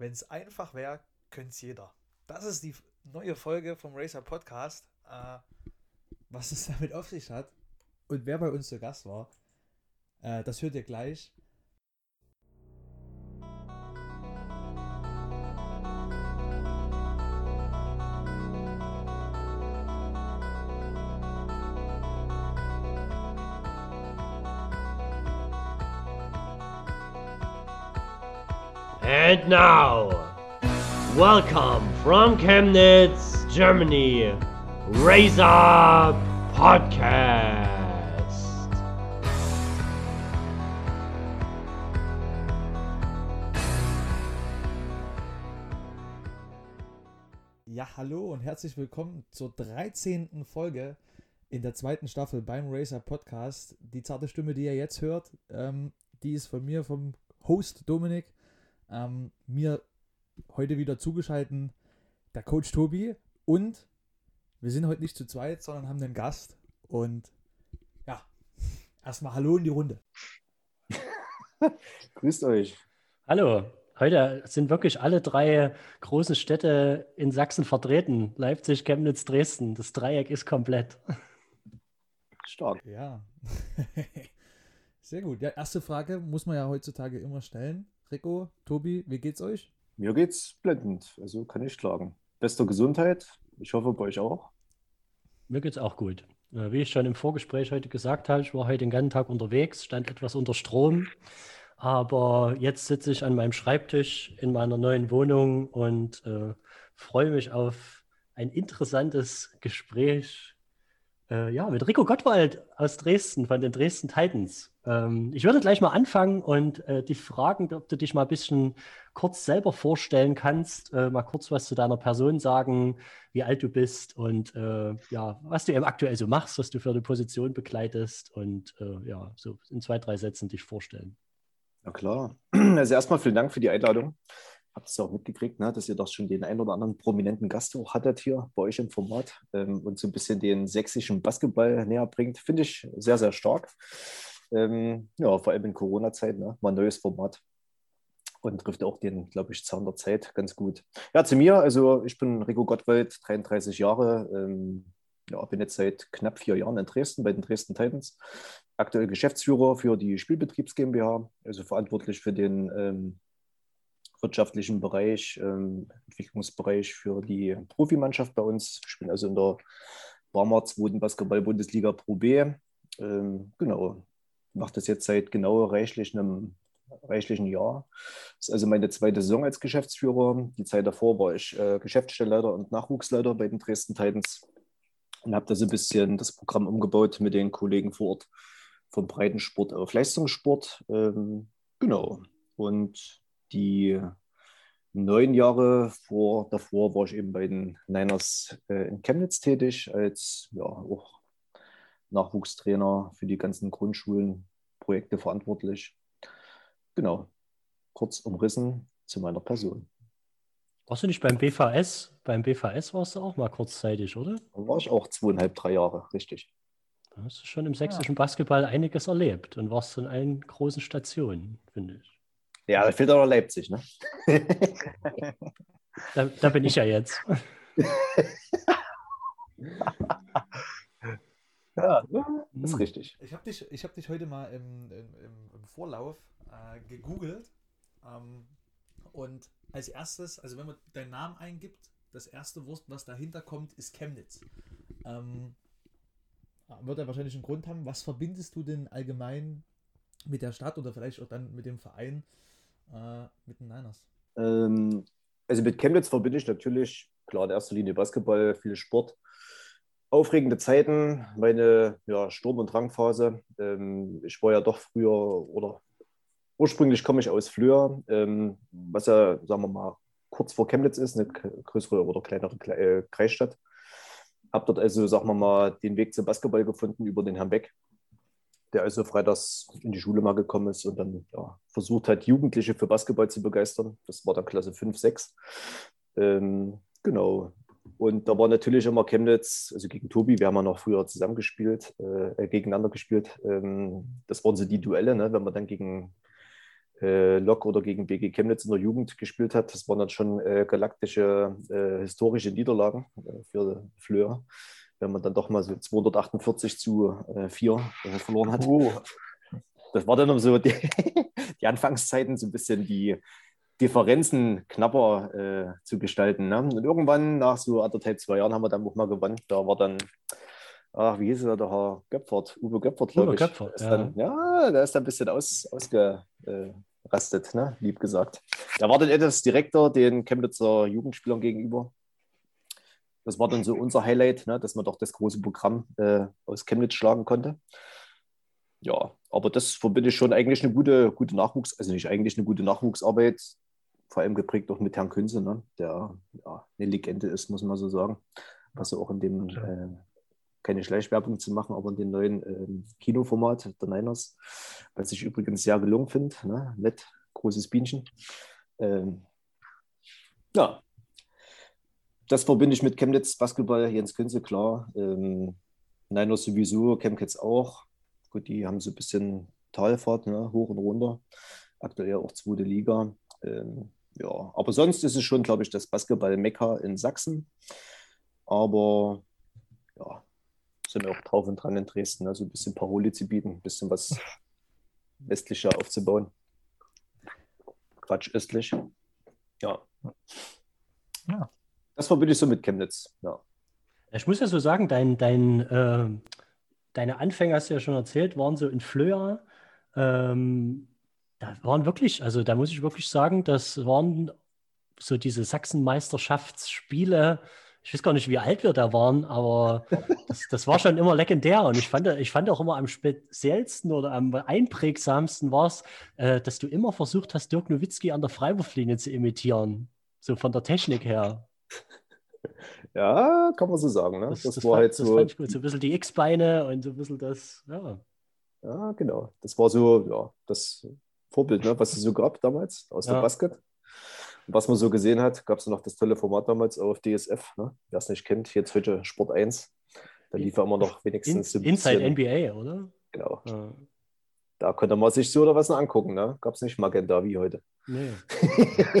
wenn es einfach wäre, könnte es jeder. Das ist die neue Folge vom Racer Podcast. Äh, was es damit auf sich hat und wer bei uns zu Gast war, äh, das hört ihr gleich. And now, welcome from Chemnitz, Germany, Raise Up Podcast. Ja, hallo und herzlich willkommen zur 13. Folge in der zweiten Staffel beim Racer Podcast. Die zarte Stimme, die ihr jetzt hört, ähm, die ist von mir, vom Host Dominik. Ähm, mir heute wieder zugeschaltet der Coach Tobi und wir sind heute nicht zu zweit, sondern haben einen Gast und ja, erstmal Hallo in die Runde. Grüßt euch. Hallo. Heute sind wirklich alle drei großen Städte in Sachsen vertreten. Leipzig, Chemnitz, Dresden. Das Dreieck ist komplett. Stark. Ja. Sehr gut. Ja, erste Frage muss man ja heutzutage immer stellen. Rico, Tobi, wie geht's euch? Mir geht's blendend, also kann ich klagen. Bester Gesundheit. Ich hoffe bei euch auch. Mir geht's auch gut. Äh, Wie ich schon im Vorgespräch heute gesagt habe, ich war heute den ganzen Tag unterwegs, stand etwas unter Strom. Aber jetzt sitze ich an meinem Schreibtisch in meiner neuen Wohnung und äh, freue mich auf ein interessantes Gespräch äh, ja, mit Rico Gottwald aus Dresden von den Dresden Titans. Ähm, ich würde gleich mal anfangen und äh, dich fragen, ob du dich mal ein bisschen kurz selber vorstellen kannst, äh, mal kurz was zu deiner Person sagen, wie alt du bist und äh, ja, was du eben aktuell so machst, was du für eine Position begleitest und äh, ja, so in zwei, drei Sätzen dich vorstellen. Na klar. Also erstmal vielen Dank für die Einladung. Habt es ja auch mitgekriegt, ne, dass ihr doch schon den einen oder anderen prominenten Gast auch hattet hier bei euch im Format ähm, und so ein bisschen den sächsischen Basketball näher bringt. Finde ich sehr, sehr stark. Ähm, ja, vor allem in Corona-Zeit, ne, mal ein neues Format und trifft auch den, glaube ich, Zahn der Zeit ganz gut. Ja, zu mir, also ich bin Rico Gottwald, 33 Jahre, ähm, ja, bin jetzt seit knapp vier Jahren in Dresden bei den Dresden Titans. Aktuell Geschäftsführer für die Spielbetriebs GmbH, also verantwortlich für den ähm, wirtschaftlichen Bereich, ähm, Entwicklungsbereich für die Profimannschaft bei uns. Ich bin also in der Barmer 2. Basketball-Bundesliga Pro B. Ähm, genau, mache das jetzt seit genau reichlich einem reichlichen Jahr. Das ist also meine zweite Saison als Geschäftsführer. Die Zeit davor war ich äh, Geschäftsstellleiter und Nachwuchsleiter bei den Dresden Titans und habe da so ein bisschen das Programm umgebaut mit den Kollegen vor Ort vom Breitensport auf Leistungssport. Ähm, genau. Und die neun Jahre vor, davor war ich eben bei den Niners äh, in Chemnitz tätig, als ja, auch Nachwuchstrainer für die ganzen Grundschulenprojekte verantwortlich. Genau, kurz umrissen zu meiner Person. Warst du nicht beim BVS? Beim BVS warst du auch mal kurzzeitig, oder? Da war ich auch zweieinhalb, drei Jahre, richtig. Da hast du schon im sächsischen Basketball einiges erlebt und warst in allen großen Stationen, finde ich. Ja, da fehlt auch noch Leipzig, ne? Da, da bin ich ja jetzt. ja, das ist richtig. Ich habe dich, ich hab dich heute mal im, im, im, im Vorlauf äh, gegoogelt. Ähm, und als erstes, also wenn man deinen Namen eingibt, das erste Wort, was dahinter kommt, ist Chemnitz. Ähm, wird er wahrscheinlich einen Grund haben. Was verbindest du denn allgemein mit der Stadt oder vielleicht auch dann mit dem Verein, äh, mit den Niners? Ähm, also mit Chemnitz verbinde ich natürlich, klar, in erster Linie Basketball, viel Sport. Aufregende Zeiten, meine ja, Sturm- und Drangphase. Ähm, ich war ja doch früher oder ursprünglich komme ich aus Flöhr, ähm, was ja, sagen wir mal, kurz vor Chemnitz ist, eine größere oder kleinere Kle äh, Kreisstadt. Habe dort also, sagen wir mal, den Weg zum Basketball gefunden über den Herrn Beck, der also freitags in die Schule mal gekommen ist und dann ja, versucht hat, Jugendliche für Basketball zu begeistern. Das war dann Klasse 5, 6. Ähm, genau. Und da war natürlich immer Chemnitz, also gegen Tobi, wir haben ja noch früher zusammengespielt, äh, gegeneinander gespielt. Ähm, das waren so die Duelle, ne, wenn man dann gegen äh, Lok oder gegen BG Chemnitz in der Jugend gespielt hat. Das waren dann schon äh, galaktische äh, historische Niederlagen äh, für Fleur, wenn man dann doch mal so 248 zu 4 äh, verloren hat. Oh. Das war dann so die, die Anfangszeiten so ein bisschen die Differenzen knapper äh, zu gestalten. Ne? Und irgendwann, nach so anderthalb, zwei Jahren, haben wir dann auch mal gewonnen. Da war dann, ach, wie hieß er, der Herr Göpfert, Uwe Göpfert, glaube ich. Göpfert, ja. Dann, ja, der ist dann ein bisschen aus, ausgerastet, ne? lieb gesagt. Er war dann etwas direkter den Chemnitzer Jugendspielern gegenüber. Das war dann so unser Highlight, ne? dass man doch das große Programm äh, aus Chemnitz schlagen konnte. Ja, aber das verbinde ich schon eigentlich eine gute, gute Nachwuchs, also nicht eigentlich eine gute Nachwuchsarbeit, vor allem geprägt auch mit Herrn Künze, ne? der ja, eine Legende ist, muss man so sagen. Was auch in dem, äh, keine Schleichwerbung zu machen, aber in dem neuen äh, Kinoformat der Niners, was ich übrigens sehr gelungen finde. Ne? Nett, großes Bienchen. Ähm, ja, das verbinde ich mit Chemnitz Basketball, Jens Künze, klar. Ähm, Niners sowieso, Chemnitz auch. Gut, die haben so ein bisschen Talfahrt, ne? hoch und runter. Aktuell auch zweite Liga. Ähm, ja, aber sonst ist es schon, glaube ich, das Basketball-Mekka in Sachsen. Aber ja, sind wir auch drauf und dran in Dresden, also ein bisschen Paroli zu bieten, ein bisschen was westlicher aufzubauen. Quatsch, östlich. Ja. ja. Das verbinde ich so mit Chemnitz, ja. Ich muss ja so sagen, dein, dein, äh, deine Anfänge, hast du ja schon erzählt, waren so in Flöa. Ähm, da waren wirklich, also da muss ich wirklich sagen, das waren so diese Sachsenmeisterschaftsspiele. Ich weiß gar nicht, wie alt wir da waren, aber das, das war schon immer legendär. Und ich fand, ich fand auch immer am speziellsten oder am einprägsamsten war es, äh, dass du immer versucht hast, Dirk Nowitzki an der Freiwurflinie zu imitieren. So von der Technik her. Ja, kann man so sagen. Ne? Das, das, das war fand, halt so. Das fand ich gut. So ein bisschen die X-Beine und so ein bisschen das, ja. Ja, genau. Das war so, ja, das Vorbild, ne, was es so gab damals aus ja. der Basket. was man so gesehen hat, gab es noch das tolle Format damals auf DSF. Ne? Wer es nicht kennt, jetzt heute Sport 1. Da lief er immer noch wenigstens. In, Inside NBA, oder? Genau. Ja. Da konnte man sich so oder was angucken. Ne? Gab es nicht Magenta wie heute. Nee.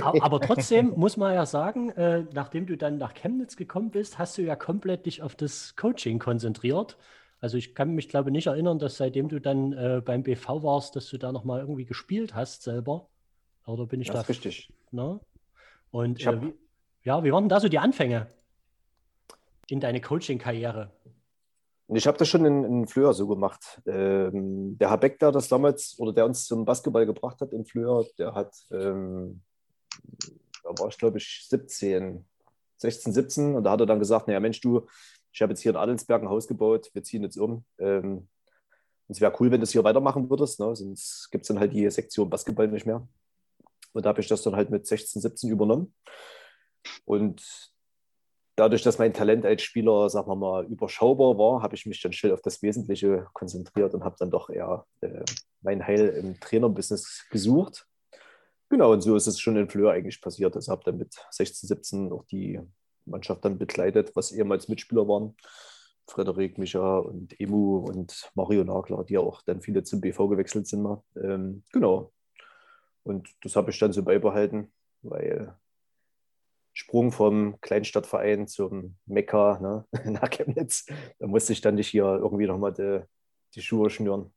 Aber trotzdem muss man ja sagen, äh, nachdem du dann nach Chemnitz gekommen bist, hast du ja komplett dich auf das Coaching konzentriert. Also ich kann mich, glaube ich, nicht erinnern, dass seitdem du dann äh, beim BV warst, dass du da nochmal irgendwie gespielt hast selber. Oder bin ich das da? Ist richtig. Ne? Und äh, wie, ja, wie waren da so die Anfänge in deine Coaching-Karriere? Ich habe das schon in, in Flöhr so gemacht. Ähm, der Herr Beck, der das damals oder der uns zum Basketball gebracht hat in Flöhr, der hat, ähm, da war ich glaube ich 17, 16, 17 und da hat er dann gesagt, naja Mensch, du, ich habe jetzt hier in Adelsberg ein Haus gebaut, wir ziehen jetzt um. Ähm, es wäre cool, wenn du es hier weitermachen würdest, ne? sonst gibt es dann halt die Sektion Basketball nicht mehr. Und da habe ich das dann halt mit 16, 17 übernommen. Und dadurch, dass mein Talent als Spieler, sagen wir mal, überschaubar war, habe ich mich dann schnell auf das Wesentliche konzentriert und habe dann doch eher äh, mein Heil im Trainerbusiness gesucht. Genau, und so ist es schon in Fleur eigentlich passiert. Also habe dann mit 16, 17 auch die Mannschaft dann begleitet, was ehemals Mitspieler waren. Frederik, Micha und Emu und Mario Nagler, die auch dann viele zum BV gewechselt sind. Ähm, genau. Und das habe ich dann so beibehalten, weil Sprung vom Kleinstadtverein zum Mekka ne, nach Chemnitz, da musste ich dann nicht hier irgendwie nochmal die, die Schuhe schnüren.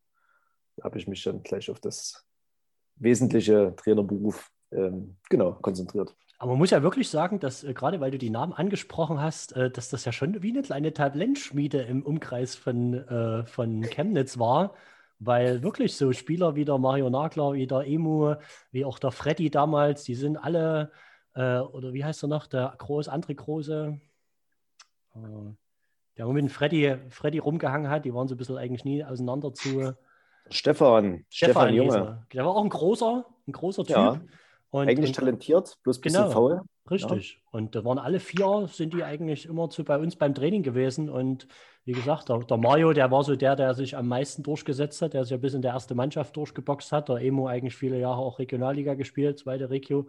Da habe ich mich dann gleich auf das wesentliche Trainerberuf ähm, genau konzentriert. Aber man muss ja wirklich sagen, dass äh, gerade weil du die Namen angesprochen hast, äh, dass das ja schon wie eine kleine Talentschmiede im Umkreis von, äh, von Chemnitz war, weil wirklich so Spieler wie der Mario Nagler, wie der Emu, wie auch der Freddy damals, die sind alle, äh, oder wie heißt er noch, der Groß, André Große, äh, der mit dem Freddy, Freddy rumgehangen hat, die waren so ein bisschen eigentlich nie auseinander zu. Stefan, Stefan, Stefan Junge. Der war auch ein großer, ein großer Typ. Ja. Und, eigentlich und, talentiert, bloß ein bisschen genau, faul. Richtig. Ja. Und da waren alle vier, sind die eigentlich immer zu bei uns beim Training gewesen. Und wie gesagt, der, der, Mario, der war so der, der sich am meisten durchgesetzt hat, der sich ja bis in der erste Mannschaft durchgeboxt hat. Der Emo eigentlich viele Jahre auch Regionalliga gespielt, zweite Regio.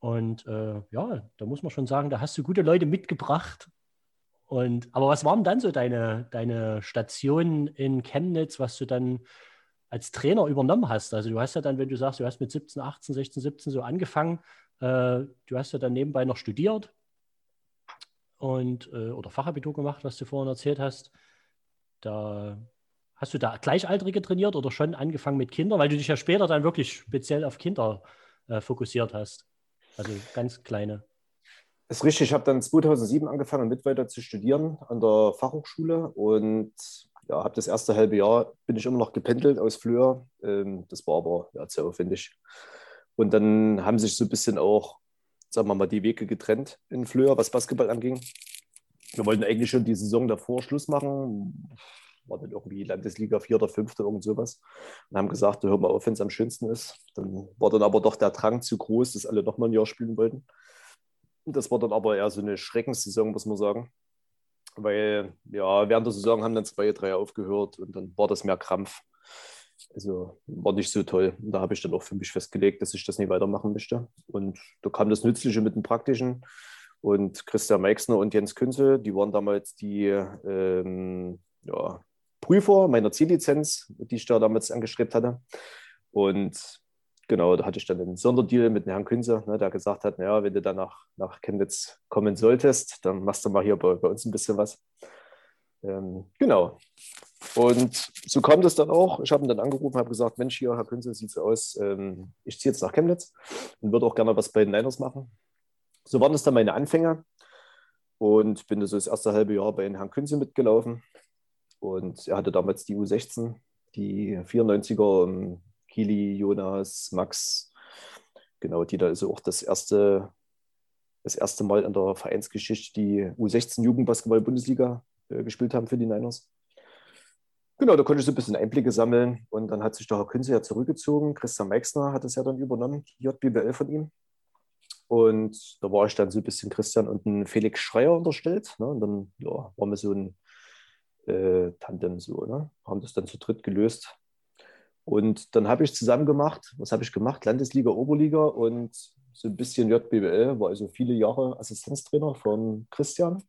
Und äh, ja, da muss man schon sagen, da hast du gute Leute mitgebracht. Und, aber was waren dann so deine, deine Stationen in Chemnitz, was du dann als Trainer übernommen hast. Also du hast ja dann, wenn du sagst, du hast mit 17, 18, 16, 17 so angefangen, äh, du hast ja dann nebenbei noch studiert und äh, oder Fachabitur gemacht, was du vorhin erzählt hast. Da hast du da Gleichaltrige trainiert oder schon angefangen mit Kindern, weil du dich ja später dann wirklich speziell auf Kinder äh, fokussiert hast. Also ganz kleine. Das ist richtig, ich habe dann 2007 angefangen, mit weiter zu studieren an der Fachhochschule und ja, habe das erste halbe Jahr, bin ich immer noch gependelt aus Flöhr. Ähm, das war aber ja, sehr aufwendig. Und dann haben sich so ein bisschen auch, sagen wir mal, die Wege getrennt in Flöhr, was Basketball anging. Wir wollten eigentlich schon die Saison davor Schluss machen. War dann irgendwie Landesliga 4. oder 5. irgend sowas. Und haben gesagt, hör mal auf, wenn es am schönsten ist. Dann war dann aber doch der Drang zu groß, dass alle nochmal ein Jahr spielen wollten. Das war dann aber eher so eine Schreckenssaison, muss man sagen. Weil ja, während der Saison haben dann zwei, drei aufgehört und dann war das mehr Krampf. Also war nicht so toll. Und da habe ich dann auch für mich festgelegt, dass ich das nie weitermachen möchte. Und da kam das Nützliche mit dem Praktischen. Und Christian Meixner und Jens Künze, die waren damals die ähm, ja, Prüfer meiner Ziellizenz, die ich da damals angestrebt hatte. Und genau, da hatte ich dann einen Sonderdeal mit Herrn Künze, ne, der gesagt hat, naja, wenn du dann nach, nach Chemnitz kommen solltest, dann machst du mal hier bei, bei uns ein bisschen was. Ähm, genau. Und so kam das dann auch. Ich habe ihn dann angerufen, habe gesagt, Mensch, hier, Herr Künze, sieht so aus, ähm, ich ziehe jetzt nach Chemnitz und würde auch gerne was bei den Niners machen. So waren das dann meine Anfänge und bin so das erste halbe Jahr bei Herrn Künze mitgelaufen. Und er hatte damals die U16, die 94er, Kili, Jonas, Max, genau, die da also auch das erste, das erste Mal in der Vereinsgeschichte die U16 Jugendbasketball-Bundesliga äh, gespielt haben für die Niners. Genau, da konnte ich so ein bisschen Einblicke sammeln und dann hat sich der Herr Künze ja zurückgezogen. Christian Meixner hat es ja dann übernommen, die JBL von ihm. Und da war ich dann so ein bisschen Christian und ein Felix Schreier unterstellt. Ne? Und dann ja, waren wir so ein äh, Tandem so, ne? haben das dann zu dritt gelöst. Und dann habe ich zusammen gemacht, was habe ich gemacht? Landesliga, Oberliga und so ein bisschen JBL, war also viele Jahre Assistenztrainer von Christian.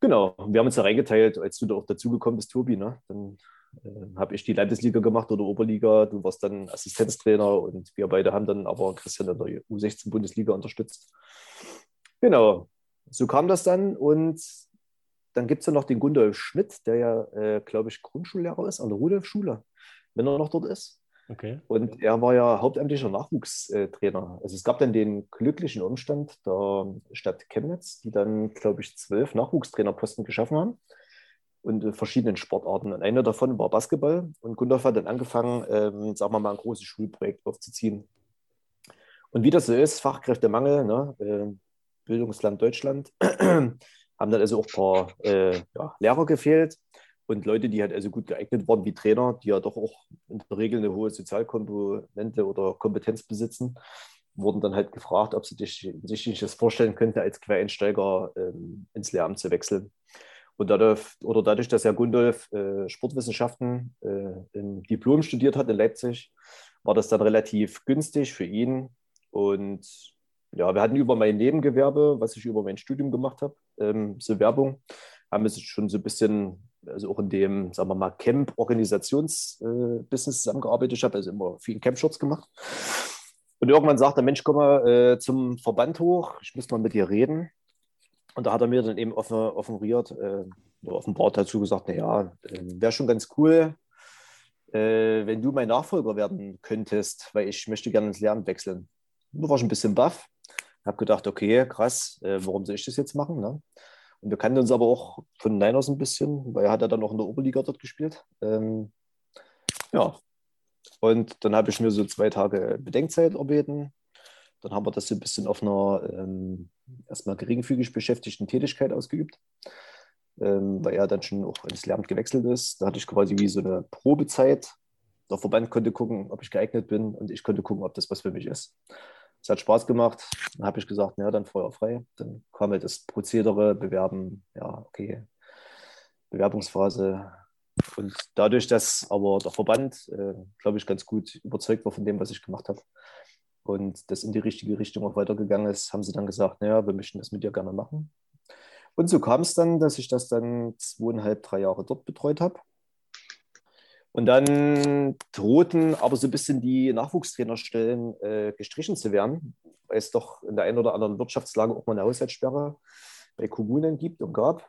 Genau, wir haben uns da reingeteilt, als du da auch dazugekommen bist, Tobi. Ne? Dann äh, habe ich die Landesliga gemacht oder Oberliga, du warst dann Assistenztrainer und wir beide haben dann aber Christian in der U16-Bundesliga unterstützt. Genau, so kam das dann und dann gibt es ja noch den Gundolf Schmidt, der ja, äh, glaube ich, Grundschullehrer ist an der Rudolf-Schule wenn er noch dort ist. Okay. Und er war ja hauptamtlicher Nachwuchstrainer. Also es gab dann den glücklichen Umstand der Stadt Chemnitz, die dann, glaube ich, zwölf Nachwuchstrainerposten geschaffen haben und verschiedenen Sportarten. Und einer davon war Basketball. Und Gundolf hat dann angefangen, ähm, sagen wir mal, ein großes Schulprojekt aufzuziehen. Und wie das so ist, Fachkräftemangel, ne, äh, Bildungsland Deutschland, haben dann also auch ein paar äh, ja, Lehrer gefehlt und Leute, die halt also gut geeignet waren wie Trainer, die ja doch auch in der Regel eine hohe Sozialkomponente oder Kompetenz besitzen, wurden dann halt gefragt, ob sie sich, sich das vorstellen könnte, als Quereinsteiger ähm, ins Lehramt zu wechseln. Und dadurch, oder dadurch, dass Herr Gundolf äh, Sportwissenschaften äh, im Diplom studiert hat in Leipzig, war das dann relativ günstig für ihn. Und ja, wir hatten über mein Nebengewerbe, was ich über mein Studium gemacht habe, ähm, so Werbung, haben wir schon so ein bisschen also auch in dem, sagen wir mal, Camp-Organisationsbusiness äh, zusammengearbeitet. Ich habe also immer viel Camp-Shorts gemacht. Und irgendwann sagt der Mensch, komm mal äh, zum Verband hoch, ich muss mal mit dir reden. Und da hat er mir dann eben offen, offenbariert, äh, offenbart dazu gesagt, naja, äh, wäre schon ganz cool, äh, wenn du mein Nachfolger werden könntest, weil ich möchte gerne ins Lernen wechseln. Da war ich ein bisschen baff. Habe gedacht, okay, krass, äh, warum soll ich das jetzt machen? Ne? Und wir kannten uns aber auch von Niners ein bisschen, weil er hat ja dann auch in der Oberliga dort gespielt. Ähm, ja, und dann habe ich mir so zwei Tage Bedenkzeit erbeten. Dann haben wir das so ein bisschen auf einer ähm, erstmal geringfügig beschäftigten Tätigkeit ausgeübt, ähm, weil er dann schon auch ins Lehramt gewechselt ist. Da hatte ich quasi wie so eine Probezeit. Der Verband konnte gucken, ob ich geeignet bin und ich konnte gucken, ob das was für mich ist. Es hat Spaß gemacht. Dann habe ich gesagt, ja, dann Feuer frei. Dann kam halt das Prozedere, Bewerben, ja, okay, Bewerbungsphase. Und dadurch, dass aber der Verband, äh, glaube ich, ganz gut überzeugt war von dem, was ich gemacht habe und das in die richtige Richtung auch weitergegangen ist, haben sie dann gesagt, naja, wir möchten das mit dir gerne machen. Und so kam es dann, dass ich das dann zweieinhalb, drei Jahre dort betreut habe. Und dann drohten aber so ein bisschen die Nachwuchstrainerstellen äh, gestrichen zu werden, weil es doch in der einen oder anderen Wirtschaftslage auch mal eine Haushaltssperre bei Kommunen gibt und gab.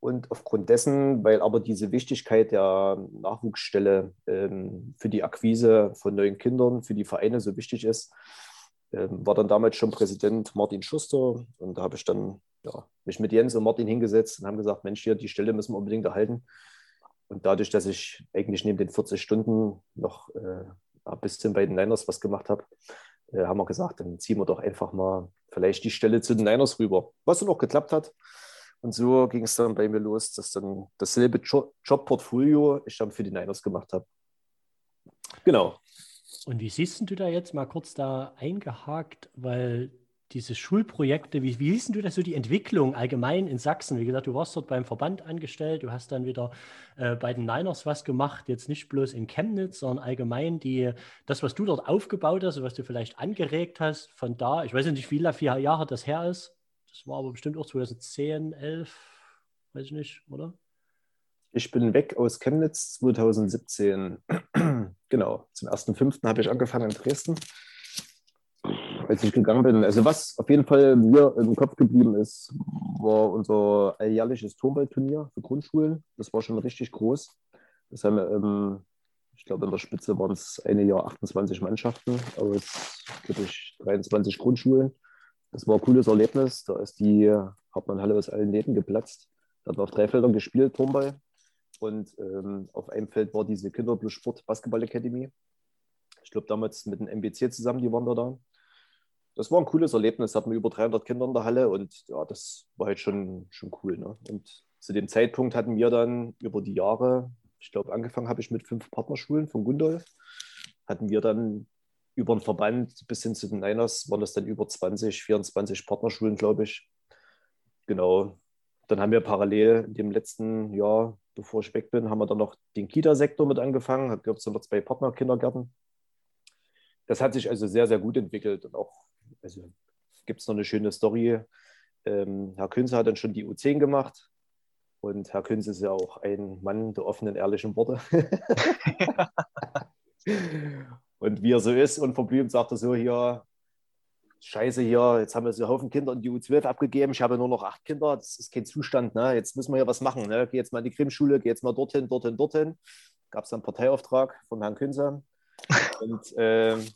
Und aufgrund dessen, weil aber diese Wichtigkeit der Nachwuchsstelle ähm, für die Akquise von neuen Kindern, für die Vereine so wichtig ist, ähm, war dann damals schon Präsident Martin Schuster. Und da habe ich dann ja, mich mit Jens und Martin hingesetzt und haben gesagt, Mensch, hier, die Stelle müssen wir unbedingt erhalten. Und dadurch, dass ich eigentlich neben den 40 Stunden noch äh, bisschen bei den Niners was gemacht habe, äh, haben wir gesagt, dann ziehen wir doch einfach mal vielleicht die Stelle zu den Niners rüber. Was dann auch geklappt hat. Und so ging es dann bei mir los, dass dann dasselbe Jobportfolio ich dann für die Niners gemacht habe. Genau. Und wie siehst du da jetzt mal kurz da eingehakt, weil diese Schulprojekte, wie, wie siehst du das so die Entwicklung allgemein in Sachsen? Wie gesagt, du warst dort beim Verband angestellt, du hast dann wieder äh, bei den Niners was gemacht, jetzt nicht bloß in Chemnitz, sondern allgemein die, das, was du dort aufgebaut hast, was du vielleicht angeregt hast, von da, ich weiß nicht, wie viele vier Jahre das her ist. Das war aber bestimmt auch 2010, 11, weiß ich nicht, oder? Ich bin weg aus Chemnitz 2017. genau, zum 1.5. habe ich angefangen in Dresden als ich gegangen bin. Also was auf jeden Fall mir im Kopf geblieben ist, war unser alljährliches Turmballturnier für Grundschulen. Das war schon richtig groß. Das haben wir, ähm, ich glaube, in der Spitze waren es eine Jahr 28 Mannschaften aus, glaube ich, 23 Grundschulen. Das war ein cooles Erlebnis. Da ist die Hartmann-Halle aus allen Nähten geplatzt. Da hat man auf drei Feldern gespielt, Turmball. Und ähm, auf einem Feld war diese Kinderblue Sport Basketball Academy. Ich glaube, damals mit dem MBC zusammen, die waren da das war ein cooles Erlebnis. Hatten wir über 300 Kinder in der Halle und ja, das war halt schon, schon cool. Ne? Und zu dem Zeitpunkt hatten wir dann über die Jahre, ich glaube, angefangen habe ich mit fünf Partnerschulen von Gundolf, hatten wir dann über den Verband bis hin zu den Niners, waren das dann über 20, 24 Partnerschulen, glaube ich. Genau. Dann haben wir parallel in dem letzten Jahr, bevor ich weg bin, haben wir dann noch den Kita-Sektor mit angefangen. Hat, glaube ich, noch zwei Partnerkindergärten. Das hat sich also sehr, sehr gut entwickelt und auch also gibt es noch eine schöne Story. Ähm, Herr Künze hat dann schon die U10 gemacht. Und Herr Künze ist ja auch ein Mann der offenen, ehrlichen Worte. und wie er so ist, unverblümt, sagt er so hier, Scheiße hier, jetzt haben wir so einen Haufen Kinder in die U12 abgegeben, ich habe nur noch acht Kinder, das ist kein Zustand, ne? jetzt müssen wir hier was machen. Ne? Geh jetzt mal in die Krimschule, geh jetzt mal dorthin, dorthin, dorthin. Gab es einen Parteiauftrag von Herrn Künze. Und ähm,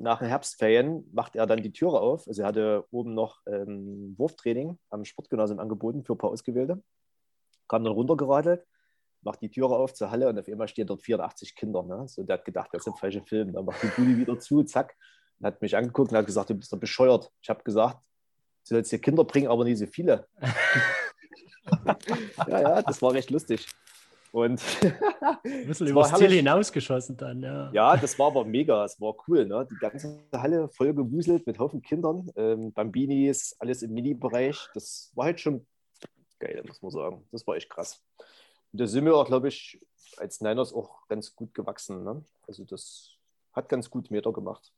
nach den Herbstferien macht er dann die Türe auf. Also er hatte oben noch ähm, Wurftraining am Sportgymnasium angeboten für ein paar Ausgewählte. Kam dann runtergeradelt, macht die Türe auf zur Halle und auf einmal stehen dort 84 Kinder. Ne? So, der hat gedacht, das ist ein falscher Film. Dann macht die Bude wieder zu, zack. Und hat mich angeguckt und hat gesagt, du bist doch bescheuert. Ich habe gesagt, du sollst hier Kinder bringen, aber nicht so viele. ja, ja, das war recht lustig. Und ein bisschen übers Ziel hinausgeschossen dann, ja. Ja, das war aber mega, es war cool. Ne? Die ganze Halle voll gewuselt mit Haufen Kindern, ähm, Bambinis, alles im Mini-Bereich. Das war halt schon geil, muss man sagen. Das war echt krass. Und da sind wir auch, glaube ich, als Niners auch ganz gut gewachsen. Ne? Also das hat ganz gut Meter gemacht.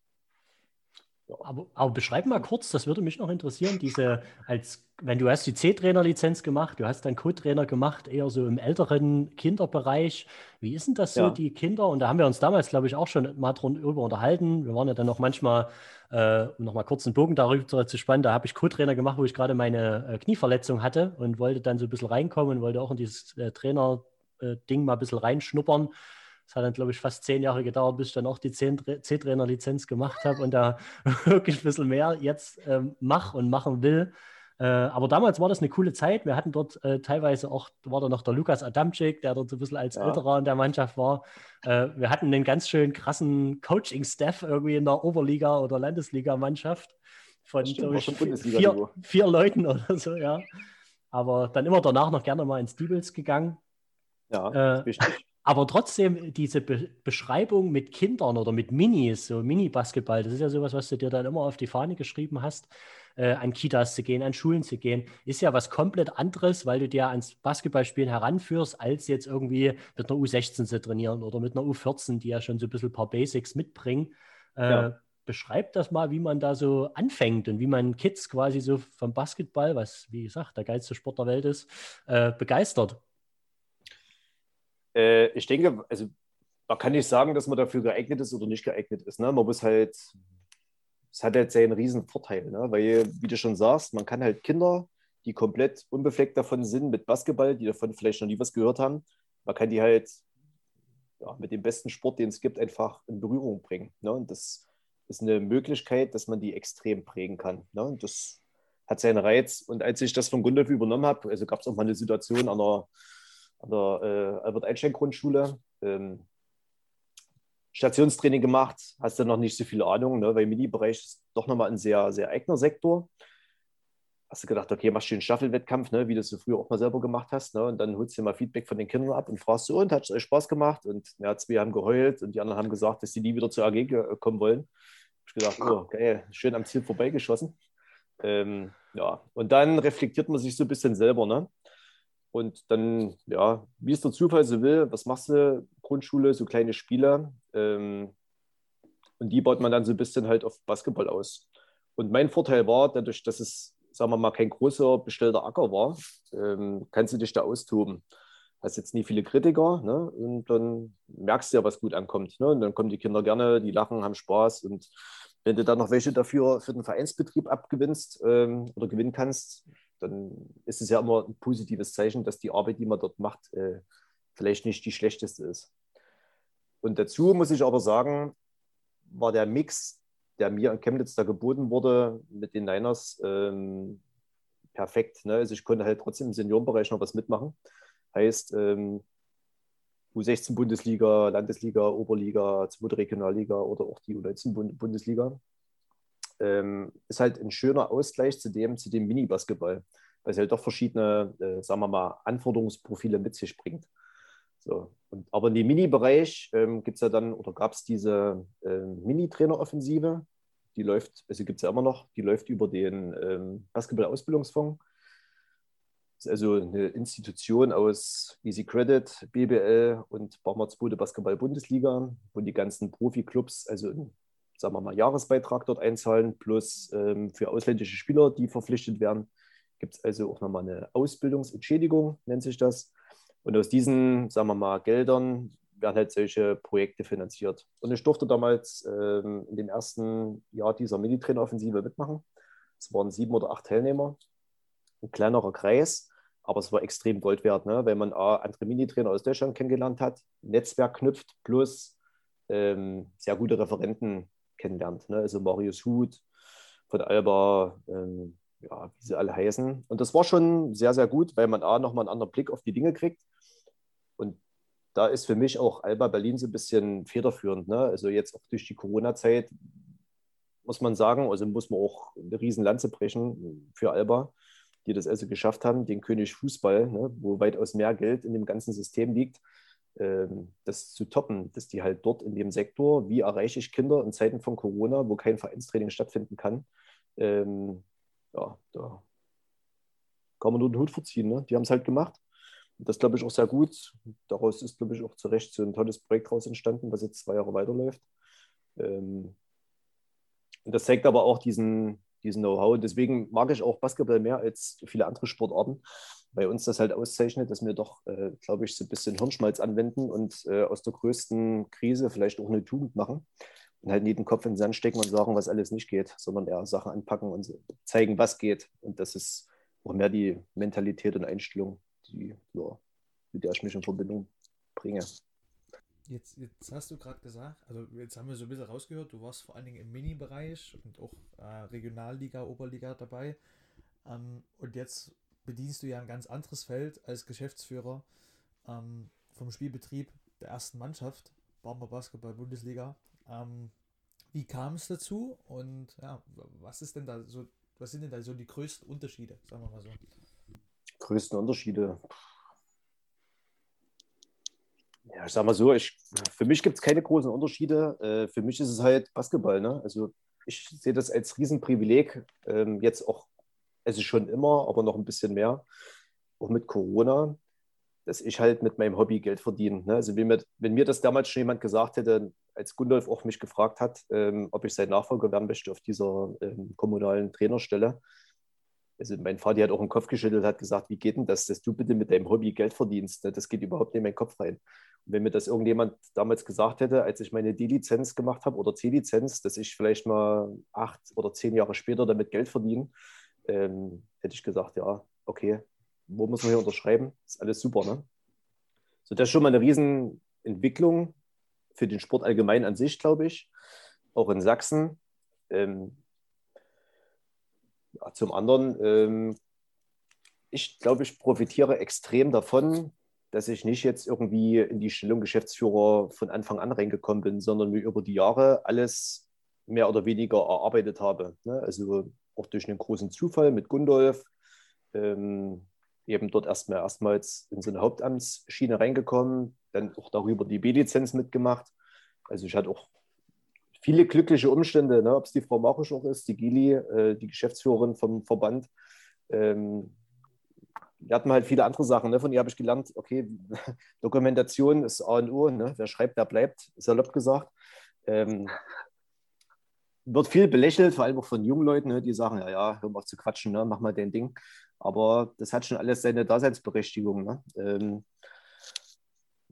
Aber, aber, beschreib mal kurz, das würde mich noch interessieren, diese, als wenn du hast die C-Trainer-Lizenz gemacht, du hast dann Co-Trainer gemacht, eher so im älteren Kinderbereich. Wie ist denn das so, ja. die Kinder? Und da haben wir uns damals, glaube ich, auch schon mal drüber unterhalten. Wir waren ja dann noch manchmal, äh, um noch mal kurz einen Bogen darüber zu spannen, da habe ich Co-Trainer gemacht, wo ich gerade meine äh, Knieverletzung hatte und wollte dann so ein bisschen reinkommen und wollte auch in dieses äh, Trainer-Ding äh, mal ein bisschen reinschnuppern. Es hat dann, glaube ich, fast zehn Jahre gedauert, bis ich dann auch die C-Trainer-Lizenz gemacht habe und da wirklich ein bisschen mehr jetzt ähm, mache und machen will. Äh, aber damals war das eine coole Zeit. Wir hatten dort äh, teilweise auch, war da noch der Lukas Adamczyk, der dort so ein bisschen als ja. Älterer in der Mannschaft war. Äh, wir hatten einen ganz schön krassen Coaching-Staff irgendwie in der Oberliga- oder Landesliga-Mannschaft von Stimmt, ich, vier, vier Leuten oder so, ja. Aber dann immer danach noch gerne mal ins Diebels gegangen. Ja, äh, wichtig. Aber trotzdem, diese Be Beschreibung mit Kindern oder mit Minis, so Mini-Basketball, das ist ja sowas, was du dir dann immer auf die Fahne geschrieben hast, äh, an Kitas zu gehen, an Schulen zu gehen, ist ja was komplett anderes, weil du dir ans Basketballspielen heranführst, als jetzt irgendwie mit einer U16 zu trainieren oder mit einer U14, die ja schon so ein bisschen ein paar Basics mitbringen. Äh, ja. Beschreib das mal, wie man da so anfängt und wie man Kids quasi so vom Basketball, was wie gesagt der geilste Sport der Welt ist, äh, begeistert. Äh, ich denke, also man kann nicht sagen, dass man dafür geeignet ist oder nicht geeignet ist. Ne? Man muss halt, es hat halt seinen riesen Vorteil, ne? weil, wie du schon sagst, man kann halt Kinder, die komplett unbefleckt davon sind mit Basketball, die davon vielleicht noch nie was gehört haben, man kann die halt ja, mit dem besten Sport, den es gibt, einfach in Berührung bringen. Ne? Und das ist eine Möglichkeit, dass man die extrem prägen kann. Ne? Und das hat seinen Reiz. Und als ich das von Gundolf übernommen habe, also gab es auch mal eine Situation an der, an der äh, Albert-Einstein-Grundschule, ähm, Stationstraining gemacht, hast du noch nicht so viel Ahnung, ne? weil Mini-Bereich ist doch nochmal ein sehr, sehr eigener Sektor. Hast du gedacht, okay, machst du einen Staffelwettkampf, ne? wie du es so früher auch mal selber gemacht hast, ne? und dann holst du dir mal Feedback von den Kindern ab und fragst so, und hat es euch Spaß gemacht? Und ja, zwei haben geheult und die anderen haben gesagt, dass sie nie wieder zur AG kommen wollen. Ich gedacht, oh, geil, schön am Ziel vorbeigeschossen. Ähm, ja, und dann reflektiert man sich so ein bisschen selber, ne? Und dann, ja, wie es der Zufall so will, was machst du? Grundschule, so kleine Spiele. Ähm, und die baut man dann so ein bisschen halt auf Basketball aus. Und mein Vorteil war, dadurch, dass es, sagen wir mal, kein großer bestellter Acker war, ähm, kannst du dich da austoben. Hast jetzt nie viele Kritiker ne? und dann merkst du ja, was gut ankommt. Ne? Und dann kommen die Kinder gerne, die lachen, haben Spaß. Und wenn du dann noch welche dafür für den Vereinsbetrieb abgewinnst ähm, oder gewinnen kannst, dann ist es ja immer ein positives Zeichen, dass die Arbeit, die man dort macht, äh, vielleicht nicht die schlechteste ist. Und dazu muss ich aber sagen, war der Mix, der mir in Chemnitz da geboten wurde mit den Niners, ähm, perfekt. Ne? Also ich konnte halt trotzdem im Seniorenbereich noch was mitmachen. Heißt, ähm, U16 Bundesliga, Landesliga, Oberliga, zweite Regionalliga oder auch die U19 Bundesliga ähm, ist halt ein schöner Ausgleich zu dem, zu dem Mini-Basketball, weil es halt doch verschiedene, äh, sagen wir mal, Anforderungsprofile mit sich bringt. So. Und, aber in dem Mini-Bereich ähm, gibt es ja dann, oder gab es diese äh, Mini-Trainer-Offensive, die läuft, also gibt es ja immer noch, die läuft über den ähm, Basketball-Ausbildungsfonds. Das ist also eine Institution aus Easy Credit, BBL und Barmerts Bude Basketball Bundesliga, wo die ganzen Profi-Clubs, also sagen wir mal, Jahresbeitrag dort einzahlen, plus ähm, für ausländische Spieler, die verpflichtet werden, gibt es also auch nochmal eine Ausbildungsentschädigung, nennt sich das. Und aus diesen, sagen wir mal, Geldern werden halt solche Projekte finanziert. Und ich durfte damals ähm, in dem ersten Jahr dieser Minitrainer-Offensive mitmachen. Es waren sieben oder acht Teilnehmer, ein kleinerer Kreis, aber es war extrem Gold wert, ne? weil man A, andere Minitrainer aus Deutschland kennengelernt hat, Netzwerk knüpft, plus ähm, sehr gute Referenten kennenlernt. Ne? Also Marius Huth von Alba, ähm, ja, wie sie alle heißen. Und das war schon sehr, sehr gut, weil man A, nochmal einen anderen Blick auf die Dinge kriegt. Und da ist für mich auch Alba Berlin so ein bisschen federführend. Ne? Also jetzt auch durch die Corona-Zeit muss man sagen, also muss man auch eine riesen Lanze brechen für Alba, die das also geschafft haben, den König Fußball, ne, wo weitaus mehr Geld in dem ganzen System liegt, das zu toppen, dass die halt dort in dem Sektor, wie erreiche ich Kinder in Zeiten von Corona, wo kein Vereinstraining stattfinden kann, ähm, ja, da kann man nur den Hut verziehen. Ne? Die haben es halt gemacht. Und das glaube ich auch sehr gut. Daraus ist, glaube ich, auch zu Recht so ein tolles Projekt raus entstanden, was jetzt zwei Jahre weiterläuft. Ähm, und das zeigt aber auch diesen, diesen Know-how. Deswegen mag ich auch Basketball mehr als viele andere Sportarten, bei uns das halt auszeichnet, dass wir doch, äh, glaube ich, so ein bisschen Hirnschmalz anwenden und äh, aus der größten Krise vielleicht auch eine Tugend machen und halt nicht den Kopf in den Sand stecken und sagen, was alles nicht geht, sondern eher Sachen anpacken und zeigen, was geht. Und das ist auch mehr die Mentalität und Einstellung, die, ja, mit der ich mich in Verbindung bringe. Jetzt, jetzt hast du gerade gesagt, also jetzt haben wir so ein bisschen rausgehört, du warst vor allen Dingen im Mini-Bereich und auch äh, Regionalliga, Oberliga dabei. Ähm, und jetzt bedienst du ja ein ganz anderes Feld als Geschäftsführer ähm, vom Spielbetrieb der ersten Mannschaft, Barmer Basketball Bundesliga. Ähm, wie kam es dazu und ja, was ist denn da so, was sind denn da so die größten Unterschiede, sagen wir mal so? Größten Unterschiede. Ja, ich sag mal so, ich, für mich gibt es keine großen Unterschiede. Äh, für mich ist es halt Basketball. Ne? Also ich sehe das als Riesenprivileg, ähm, jetzt auch es ist schon immer, aber noch ein bisschen mehr, auch mit Corona, dass ich halt mit meinem Hobby Geld verdiene. Ne? Also wenn mir, wenn mir das damals schon jemand gesagt hätte, als Gundolf auch mich gefragt hat, ähm, ob ich sein Nachfolger werden möchte auf dieser ähm, kommunalen Trainerstelle, also mein Vater hat auch den Kopf geschüttelt, hat gesagt, wie geht denn das, dass du bitte mit deinem Hobby Geld verdienst? Ne? Das geht überhaupt nicht in meinen Kopf rein. Und wenn mir das irgendjemand damals gesagt hätte, als ich meine D-Lizenz gemacht habe oder C-Lizenz, dass ich vielleicht mal acht oder zehn Jahre später damit Geld verdiene, ähm, hätte ich gesagt, ja, okay, wo muss man hier unterschreiben? Ist alles super, ne? So, das ist schon mal eine Riesenentwicklung für den Sport allgemein an sich, glaube ich. Auch in Sachsen. Ähm, ja, zum anderen, ähm, ich glaube, ich profitiere extrem davon, dass ich nicht jetzt irgendwie in die Stellung Geschäftsführer von Anfang an reingekommen bin, sondern mir über die Jahre alles mehr oder weniger erarbeitet habe. Ne? Also auch durch einen großen Zufall mit Gundolf, ähm, eben dort erstmal erstmals in so eine Hauptamtsschiene reingekommen, dann auch darüber die B-Lizenz mitgemacht. Also ich hatte auch viele glückliche Umstände, ne? ob es die Frau Marusch auch ist, die Gili, äh, die Geschäftsführerin vom Verband. Ähm, wir hatten halt viele andere Sachen. Ne? Von ihr habe ich gelernt, okay, Dokumentation ist A und O. Ne? Wer schreibt, der bleibt, salopp gesagt. Ähm, wird viel belächelt, vor allem auch von jungen Leuten, ne? die sagen, ja, ja, hör mal zu quatschen, ne? mach mal dein Ding. Aber das hat schon alles seine Daseinsberechtigung. Ne? Ähm,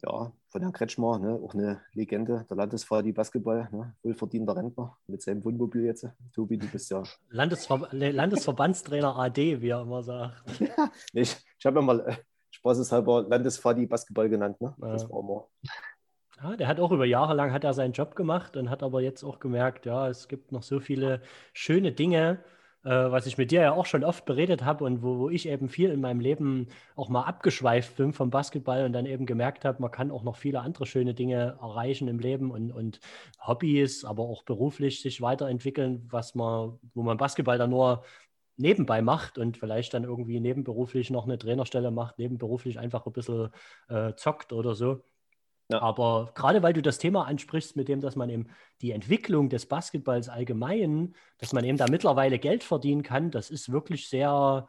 ja, von Herrn Kretschmer, ne, auch eine Legende, der Landesfahrer, die Basketball, ne, wohlverdienter Rentner mit seinem Wohnmobil jetzt. Tobi, du bist ja. Landesver Landesverbandstrainer AD, wie er immer sagt. ja, ich, ich habe ja mal äh, spaßeshalber Landesfadi Basketball genannt. Ne? Ja. Das war immer. Ja, der hat auch über Jahre lang hat er seinen Job gemacht und hat aber jetzt auch gemerkt, ja, es gibt noch so viele schöne Dinge, äh, was ich mit dir ja auch schon oft beredet habe und wo, wo, ich eben viel in meinem Leben auch mal abgeschweift bin vom Basketball und dann eben gemerkt habe, man kann auch noch viele andere schöne Dinge erreichen im Leben und, und Hobbys, aber auch beruflich sich weiterentwickeln, was man, wo man Basketball dann nur nebenbei macht und vielleicht dann irgendwie nebenberuflich noch eine Trainerstelle macht, nebenberuflich einfach ein bisschen äh, zockt oder so. Ja. Aber gerade weil du das Thema ansprichst, mit dem, dass man eben die Entwicklung des Basketballs allgemein, dass man eben da mittlerweile Geld verdienen kann, das ist wirklich sehr,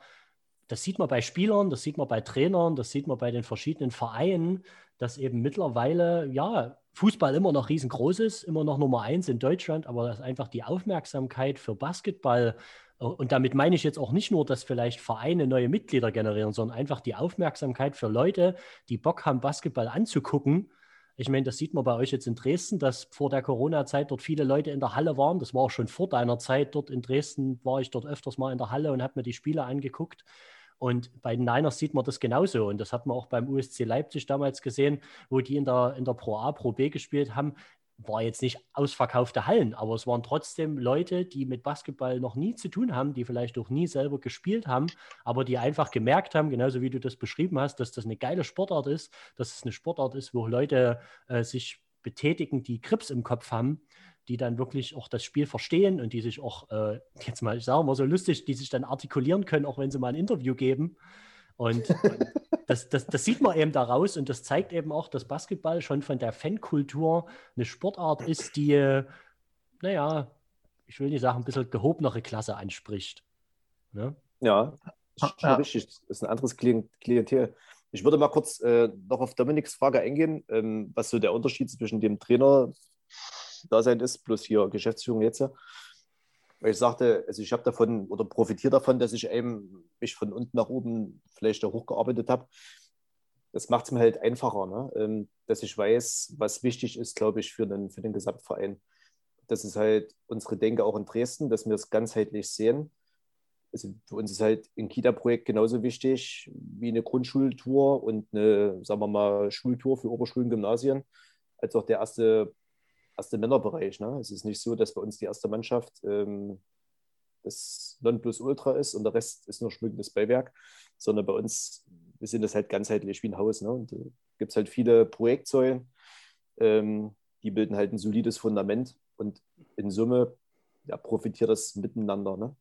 das sieht man bei Spielern, das sieht man bei Trainern, das sieht man bei den verschiedenen Vereinen, dass eben mittlerweile, ja, Fußball immer noch riesengroß ist, immer noch Nummer eins in Deutschland, aber dass einfach die Aufmerksamkeit für Basketball äh, und damit meine ich jetzt auch nicht nur, dass vielleicht Vereine neue Mitglieder generieren, sondern einfach die Aufmerksamkeit für Leute, die Bock haben, Basketball anzugucken, ich meine, das sieht man bei euch jetzt in Dresden, dass vor der Corona-Zeit dort viele Leute in der Halle waren. Das war auch schon vor deiner Zeit dort in Dresden, war ich dort öfters mal in der Halle und habe mir die Spiele angeguckt. Und bei den Niners sieht man das genauso. Und das hat man auch beim USC Leipzig damals gesehen, wo die in der, in der Pro A, Pro B gespielt haben war jetzt nicht ausverkaufte Hallen, aber es waren trotzdem Leute, die mit Basketball noch nie zu tun haben, die vielleicht auch nie selber gespielt haben, aber die einfach gemerkt haben, genauso wie du das beschrieben hast, dass das eine geile Sportart ist, dass es eine Sportart ist, wo Leute äh, sich betätigen, die Krips im Kopf haben, die dann wirklich auch das Spiel verstehen und die sich auch, äh, jetzt mal, ich sage mal so lustig, die sich dann artikulieren können, auch wenn sie mal ein Interview geben. Und, und das, das, das, sieht man eben daraus und das zeigt eben auch, dass Basketball schon von der Fankultur eine Sportart ist, die, naja, ich will nicht sagen, ein bisschen gehobenere Klasse anspricht. Ne? Ja, ja. richtig. Das ist ein anderes Klientel. Ich würde mal kurz äh, noch auf Dominiks Frage eingehen, ähm, was so der Unterschied zwischen dem Trainer-Dasein ist, plus hier Geschäftsführung jetzt weil ich sagte, also ich habe davon oder profitiere davon, dass ich eben mich von unten nach oben vielleicht auch hochgearbeitet habe. Das macht es mir halt einfacher, ne? Ähm, dass ich weiß, was wichtig ist, glaube ich, für den, für den Gesamtverein. Das ist halt unsere Denke auch in Dresden, dass wir es ganzheitlich sehen. Also für uns ist halt ein Kita-Projekt genauso wichtig wie eine Grundschultour und eine, sagen wir mal, Schultour für Oberschulen, Gymnasien, als auch der erste erste Männerbereich. Ne? Es ist nicht so, dass bei uns die erste Mannschaft ähm, das Nonplusultra ist und der Rest ist nur schmückendes Beiwerk, sondern bei uns, wir sind das halt ganzheitlich wie ein Haus. Ne? Und äh, gibt es halt viele Projektsäulen, ähm, die bilden halt ein solides Fundament und in Summe ja, profitiert das miteinander. Ne?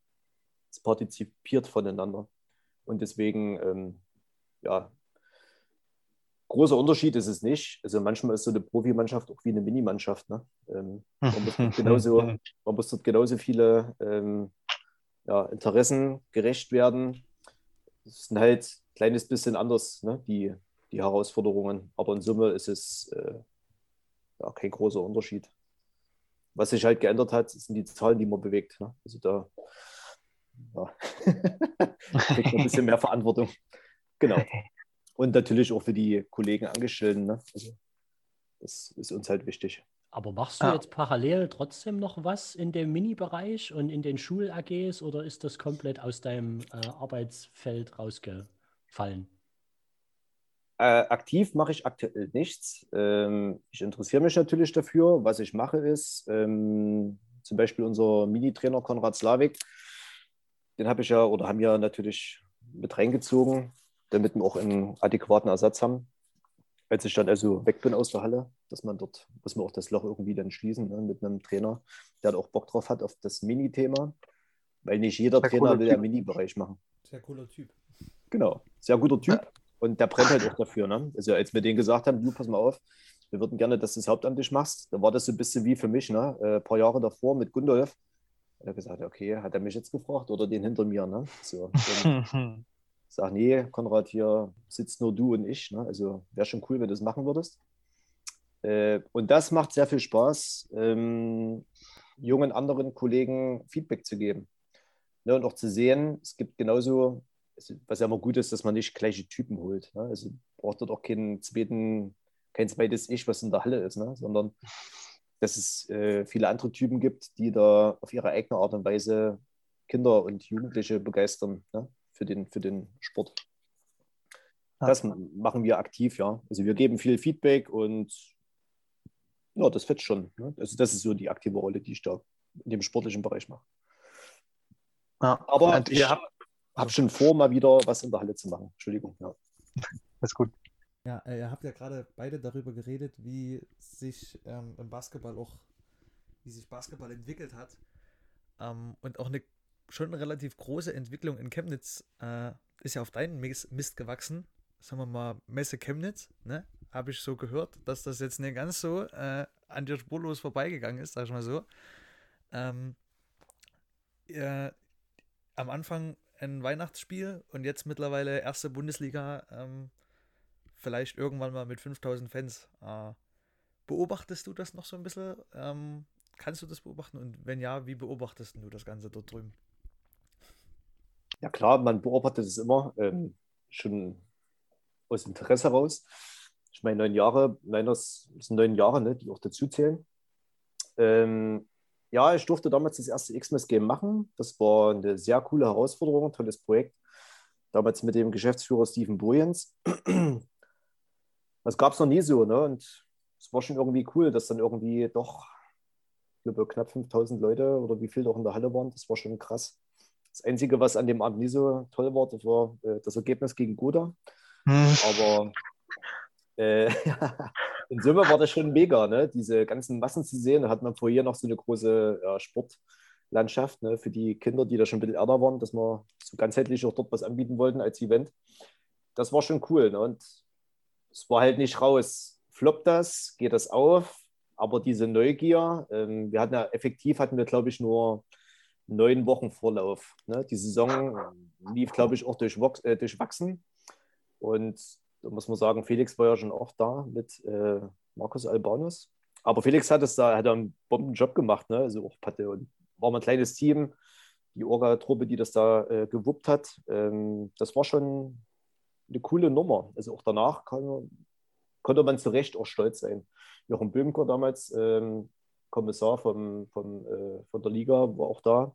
Es partizipiert voneinander. Und deswegen, ähm, ja, großer Unterschied ist es nicht. Also manchmal ist so eine Profimannschaft auch wie eine Minimannschaft. Ne? Ähm, man, muss dort genauso, man muss dort genauso viele ähm, ja, Interessen gerecht werden. Es sind halt ein kleines bisschen anders, ne? die, die Herausforderungen. Aber in Summe ist es äh, ja, kein großer Unterschied. Was sich halt geändert hat, sind die Zahlen, die man bewegt. Ne? Also da, ja. Kriegt ein bisschen mehr Verantwortung. Genau. Und natürlich auch für die Kollegen Angestellten. Ne? Also, das ist uns halt wichtig. Aber machst du ja. jetzt parallel trotzdem noch was in dem Mini-Bereich und in den Schul-AGs oder ist das komplett aus deinem äh, Arbeitsfeld rausgefallen? Äh, aktiv mache ich aktuell nichts. Ähm, ich interessiere mich natürlich dafür. Was ich mache ist, ähm, zum Beispiel unser Mini-Trainer Konrad Slavik, den habe ich ja oder haben wir natürlich mit reingezogen, damit wir auch einen adäquaten Ersatz haben als ich dann also weg bin aus der Halle, dass man dort, muss man auch das Loch irgendwie dann schließen ne, mit einem Trainer, der auch Bock drauf hat auf das Mini-Thema, weil nicht jeder sehr Trainer will ja Mini-Bereich machen. Sehr cooler Typ. Genau, sehr guter Typ und der brennt halt auch dafür. Ne? Also als wir denen gesagt haben, du pass mal auf, wir würden gerne, dass du das hauptamtlich machst, da war das so ein bisschen wie für mich, ne? Äh, ein paar Jahre davor mit Gundolf. Er hat gesagt, okay, hat er mich jetzt gefragt oder den hinter mir? Ne? So, sage, nee, Konrad, hier sitzt nur du und ich. Ne? Also wäre schon cool, wenn du das machen würdest. Äh, und das macht sehr viel Spaß, ähm, jungen anderen Kollegen Feedback zu geben. Ne? Und auch zu sehen, es gibt genauso, was ja immer gut ist, dass man nicht gleiche Typen holt. Ne? Also braucht dort auch keinen zweiten, kein zweites Ich, was in der Halle ist, ne? sondern dass es äh, viele andere Typen gibt, die da auf ihre eigene Art und Weise Kinder und Jugendliche begeistern. Ne? Für den, für den Sport. Das machen wir aktiv, ja. Also wir geben viel Feedback und ja, das wird schon. Ne? Also das ist so die aktive Rolle, die ich da in dem sportlichen Bereich mache. Ja, Aber ich habe hab schon vor, mal wieder was in der Halle zu machen. Entschuldigung. Ja. Das ist gut. Ja, äh, ihr habt ja gerade beide darüber geredet, wie sich ähm, im Basketball auch, wie sich Basketball entwickelt hat. Ähm, und auch eine schon eine relativ große Entwicklung in Chemnitz äh, ist ja auf deinen Mist gewachsen. Sagen wir mal Messe Chemnitz, ne? Habe ich so gehört, dass das jetzt nicht ganz so äh, an dir spurlos vorbeigegangen ist, sag ich mal so. Ähm, äh, am Anfang ein Weihnachtsspiel und jetzt mittlerweile erste Bundesliga, ähm, vielleicht irgendwann mal mit 5000 Fans. Äh, beobachtest du das noch so ein bisschen? Ähm, kannst du das beobachten? Und wenn ja, wie beobachtest du das Ganze dort drüben? Ja klar, man beobachtet es immer, ähm, schon aus Interesse heraus. Ich meine, neun Jahre, nein, das sind neun Jahre, ne, die auch dazu zählen. Ähm, ja, ich durfte damals das erste Xmas-Game machen. Das war eine sehr coole Herausforderung, tolles Projekt. Damals mit dem Geschäftsführer Steven Bojens. Das gab es noch nie so. Ne? Und es war schon irgendwie cool, dass dann irgendwie doch, ich glaube, knapp 5000 Leute oder wie viel doch in der Halle waren. Das war schon krass. Das Einzige, was an dem Abend nie so toll war, das war äh, das Ergebnis gegen Goda. Hm. Aber äh, in Summe war das schon mega, ne? diese ganzen Massen zu sehen. Da hat man vorher noch so eine große ja, Sportlandschaft ne? für die Kinder, die da schon ein bisschen älter waren, dass wir so ganzheitlich auch dort was anbieten wollten als Event. Das war schon cool. Ne? Und es war halt nicht raus. Floppt das? Geht das auf? Aber diese Neugier, ähm, wir hatten ja effektiv, hatten wir glaube ich nur neun Wochen Vorlauf. Ne? Die Saison lief, glaube ich, auch durchwachs äh, durchwachsen. Und da muss man sagen, Felix war ja schon auch da mit äh, Markus Albanus. Aber Felix hat es da, hat einen Bombenjob gemacht, ne? Also auch Patte und war mal ein kleines Team, die Orga-Truppe, die das da äh, gewuppt hat. Ähm, das war schon eine coole Nummer. Also auch danach kann, konnte man zu Recht auch stolz sein. Jochen Böhmker damals ähm, Kommissar vom, vom, äh, von der Liga war auch da,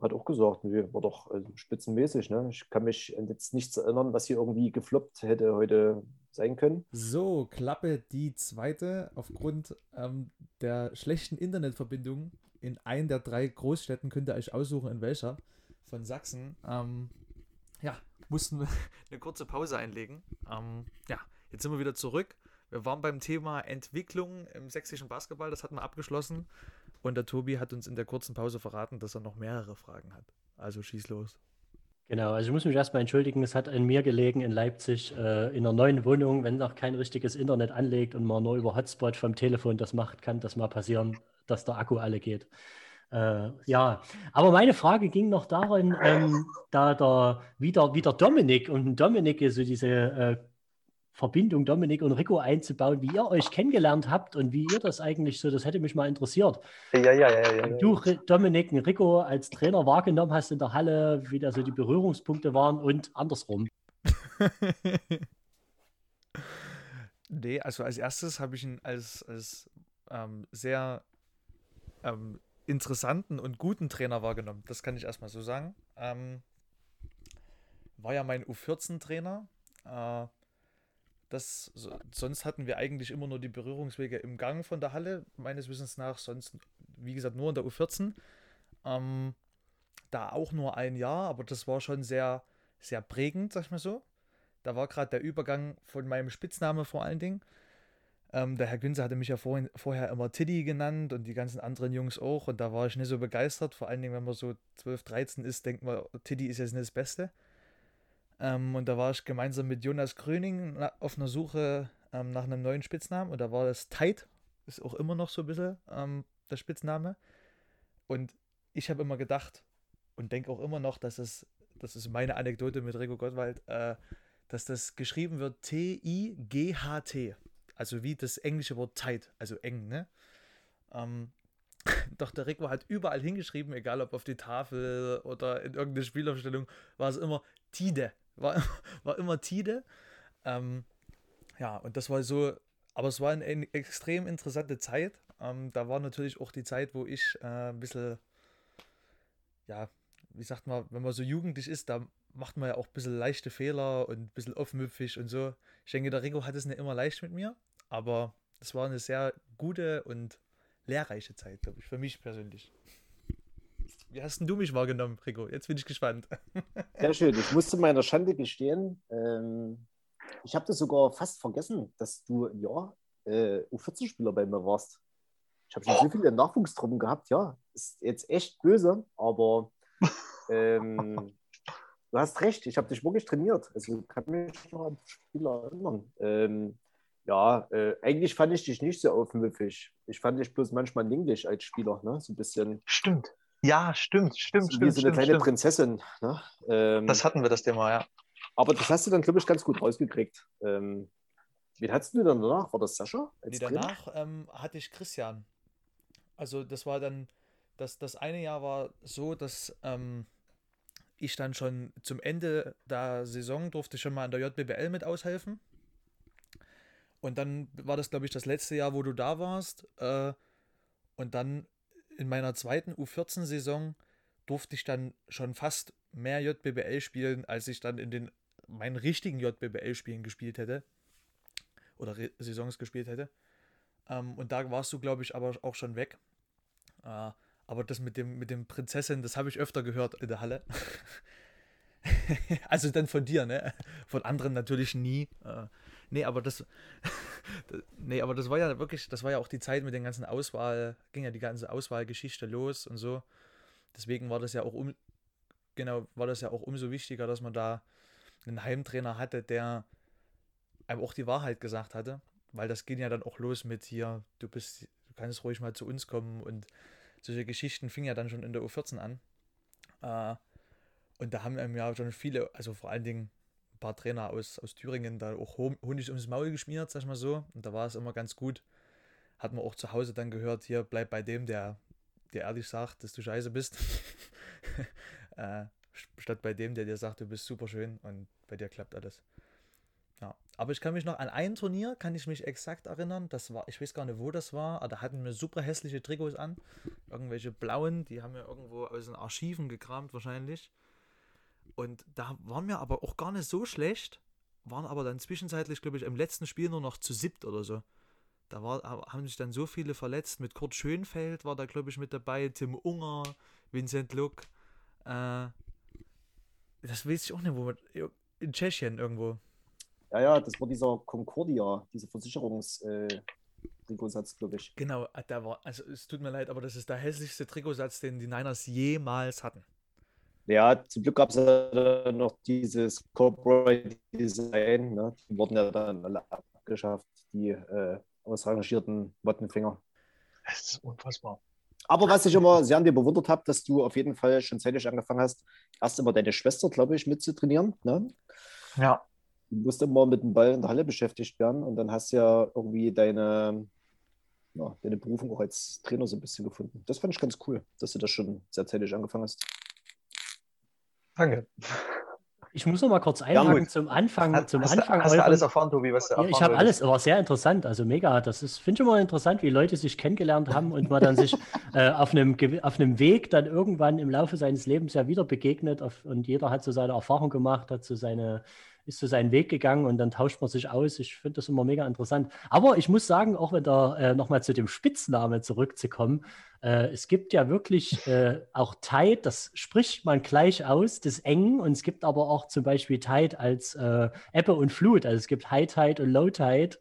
hat auch gesagt, nee, war doch also spitzenmäßig. Ne? Ich kann mich jetzt nichts erinnern, was hier irgendwie gefloppt hätte heute sein können. So, Klappe die zweite. Aufgrund ähm, der schlechten Internetverbindung in einen der drei Großstädten könnt ihr euch aussuchen, in welcher von Sachsen. Ähm, ja, mussten wir eine kurze Pause einlegen. Ähm, ja, jetzt sind wir wieder zurück. Wir waren beim Thema Entwicklung im sächsischen Basketball, das hatten wir abgeschlossen. Und der Tobi hat uns in der kurzen Pause verraten, dass er noch mehrere Fragen hat. Also schieß los. Genau, also ich muss mich erstmal entschuldigen, es hat an mir gelegen in Leipzig äh, in einer neuen Wohnung, wenn noch kein richtiges Internet anlegt und man nur über Hotspot vom Telefon das macht, kann das mal passieren, dass der Akku alle geht. Äh, ja, aber meine Frage ging noch darin, ähm, da der, wie, der, wie der Dominik und Dominik so diese äh, Verbindung Dominik und Rico einzubauen, wie ihr euch kennengelernt habt und wie ihr das eigentlich so, das hätte mich mal interessiert. Ja, ja, ja. ja, ja. Du, Dominik, und Rico als Trainer wahrgenommen hast in der Halle, wie da so die Berührungspunkte waren und andersrum. nee, also als erstes habe ich ihn als, als ähm, sehr ähm, interessanten und guten Trainer wahrgenommen. Das kann ich erstmal so sagen. Ähm, war ja mein U14-Trainer. Äh, das, so, sonst hatten wir eigentlich immer nur die Berührungswege im Gang von der Halle, meines Wissens nach, sonst, wie gesagt, nur in der U14. Ähm, da auch nur ein Jahr, aber das war schon sehr, sehr prägend, sag ich mal so. Da war gerade der Übergang von meinem Spitzname vor allen Dingen. Ähm, der Herr Günze hatte mich ja vorhin, vorher immer Tiddy genannt und die ganzen anderen Jungs auch. Und da war ich nicht so begeistert. Vor allen Dingen, wenn man so 12, 13 ist, denkt man, Tiddy ist jetzt nicht das Beste. Ähm, und da war ich gemeinsam mit Jonas Gröning auf einer Suche ähm, nach einem neuen Spitznamen. Und da war das Tight, ist auch immer noch so ein bisschen ähm, der Spitzname. Und ich habe immer gedacht und denke auch immer noch, dass es, das ist meine Anekdote mit Rico Gottwald, äh, dass das geschrieben wird T-I-G-H-T. Also wie das englische Wort tight, also eng, ne? Ähm, doch der Rico hat überall hingeschrieben, egal ob auf die Tafel oder in irgendeine Spielaufstellung, war es immer Tide war, war immer Tide. Ähm, ja, und das war so, aber es war eine, extrem interessante Zeit. Ähm, da war natürlich auch die Zeit, wo ich äh, ein bisschen, ja, wie sagt man, wenn man so jugendlich ist, da macht man ja auch ein bisschen leichte Fehler und ein bisschen offenmüpfig und so. Ich denke, der Rico hat es nicht immer leicht mit mir, aber es war eine sehr gute und lehrreiche Zeit, glaube ich, für mich persönlich. Wie hast du mich wahrgenommen, Rico? Jetzt bin ich gespannt. Sehr schön. Ich musste meiner Schande gestehen, ähm, ich habe das sogar fast vergessen, dass du ja äh, U14-Spieler bei mir warst. Ich habe schon so viele Nachwuchstruppen gehabt, ja. Ist jetzt echt böse, aber ähm, du hast recht, ich habe dich wirklich trainiert. Also kann mich noch an Spieler erinnern. Ähm, ja, äh, eigentlich fand ich dich nicht so aufmüpfig. Ich fand dich bloß manchmal niedlich als Spieler, ne? So ein bisschen. Stimmt. Ja, stimmt, stimmt, stimmt. Wie so eine stimmt, kleine stimmt. Prinzessin. Ne? Ähm, das hatten wir das Thema, ja. Aber das hast du dann, glaube ich, ganz gut rausgekriegt. Ähm, wen hattest du dann danach? War das Sascha? Nee, danach ähm, hatte ich Christian. Also das war dann, das, das eine Jahr war so, dass ähm, ich dann schon zum Ende der Saison durfte schon mal an der JBBL mit aushelfen. Und dann war das, glaube ich, das letzte Jahr, wo du da warst. Äh, und dann in meiner zweiten U14-Saison durfte ich dann schon fast mehr JBBL spielen, als ich dann in den meinen richtigen JBBL-Spielen gespielt hätte. Oder Re Saisons gespielt hätte. Ähm, und da warst du, glaube ich, aber auch schon weg. Äh, aber das mit dem, mit dem Prinzessin, das habe ich öfter gehört in der Halle. also dann von dir, ne? Von anderen natürlich nie. Äh, nee, aber das, nee, aber das war ja wirklich, das war ja auch die Zeit mit den ganzen Auswahl, ging ja die ganze Auswahlgeschichte los und so. Deswegen war das ja auch um, genau, war das ja auch umso wichtiger, dass man da einen Heimtrainer hatte, der einem auch die Wahrheit gesagt hatte, weil das ging ja dann auch los mit hier, du bist, du kannst ruhig mal zu uns kommen und solche Geschichten fingen ja dann schon in der U14 an. Äh, und da haben einem ja schon viele, also vor allen Dingen ein paar Trainer aus, aus Thüringen da auch Honig ums Maul geschmiert, sag ich mal so. Und da war es immer ganz gut. Hat man auch zu Hause dann gehört, hier bleib bei dem, der dir ehrlich sagt, dass du scheiße bist. äh, statt bei dem, der dir sagt, du bist super schön und bei dir klappt alles. Ja. Aber ich kann mich noch an ein Turnier, kann ich mich exakt erinnern. Das war, ich weiß gar nicht, wo das war, aber da hatten wir super hässliche Trikots an. Irgendwelche blauen, die haben wir irgendwo aus den Archiven gekramt wahrscheinlich. Und da waren wir aber auch gar nicht so schlecht, waren aber dann zwischenzeitlich, glaube ich, im letzten Spiel nur noch zu siebt oder so. Da war, haben sich dann so viele verletzt. Mit Kurt Schönfeld war da, glaube ich, mit dabei, Tim Unger, Vincent Luck. Äh, das weiß ich auch nicht, wo man, in Tschechien irgendwo. Ja, ja, das war dieser Concordia, dieser Versicherungs- äh, Trikotsatz, glaube ich. Genau, der war, also es tut mir leid, aber das ist der hässlichste Trikotsatz, den die Niners jemals hatten. Ja, zum Glück gab es ja noch dieses Corporate Design. Ne? Die wurden ja dann alle abgeschafft, die äh, ausrangierten Mottenfinger. Das ist unfassbar. Aber was ich immer sehr an dir bewundert habe, dass du auf jeden Fall schon zeitig angefangen hast, erst immer deine Schwester, glaube ich, mitzutrainieren. Ne? Ja. du musst immer mit dem Ball in der Halle beschäftigt werden und dann hast du ja irgendwie deine, ja, deine Berufung auch als Trainer so ein bisschen gefunden. Das fand ich ganz cool, dass du das schon sehr zeitig angefangen hast. Danke. Ich muss noch mal kurz einhaken Helmut. zum Anfang. Hast, zum hast, Anfang du, hast du alles erfahren, Tobi, was du Ja, erfahren ich habe alles, aber sehr interessant, also mega. Das ist, finde ich immer interessant, wie Leute sich kennengelernt haben und man dann sich äh, auf, einem, auf einem Weg dann irgendwann im Laufe seines Lebens ja wieder begegnet auf, und jeder hat so seine Erfahrung gemacht, hat so seine, ist so seinen Weg gegangen und dann tauscht man sich aus. Ich finde das immer mega interessant. Aber ich muss sagen, auch wenn da äh, nochmal zu dem Spitznamen zurückzukommen, äh, es gibt ja wirklich äh, auch Tide, das spricht man gleich aus, das Eng. Und es gibt aber auch zum Beispiel Tide als äh, Ebbe und Flut. Also es gibt High Tide und Low Tide.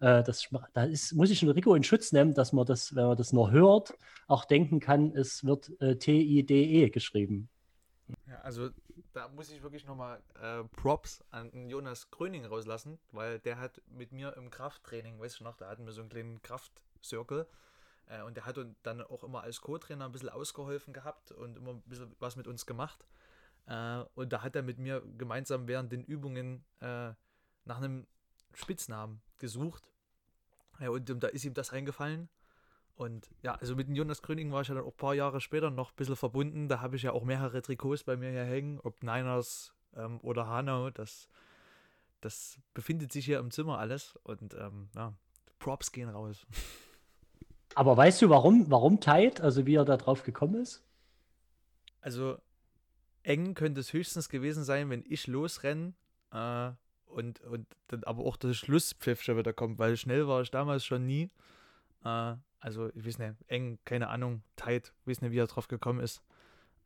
Äh, das, da ist, muss ich den Rico in Schutz nehmen, dass man das, wenn man das nur hört, auch denken kann, es wird äh, T-I-D-E geschrieben. Ja, also da muss ich wirklich nochmal äh, Props an Jonas Gröning rauslassen, weil der hat mit mir im Krafttraining, weißt du noch, da hatten wir so einen kleinen Kraftcircle äh, und der hat dann auch immer als Co-Trainer ein bisschen ausgeholfen gehabt und immer ein bisschen was mit uns gemacht. Äh, und da hat er mit mir gemeinsam während den Übungen äh, nach einem Spitznamen gesucht. Und ähm, da ist ihm das eingefallen. Und ja, also mit dem Jonas Gröning war ich ja dann auch ein paar Jahre später noch ein bisschen verbunden. Da habe ich ja auch mehrere Trikots bei mir hier hängen, ob Niners ähm, oder Hanau. Das, das befindet sich hier im Zimmer alles. Und ähm, ja, Props gehen raus. Aber weißt du, warum, warum Tide, also wie er da drauf gekommen ist? Also eng könnte es höchstens gewesen sein, wenn ich losrenne äh, und, und dann aber auch der Schlusspfiff schon wieder kommt, weil schnell war ich damals schon nie. Äh, also ich weiß nicht, eng, keine Ahnung, tight, weiß nicht, wie er drauf gekommen ist.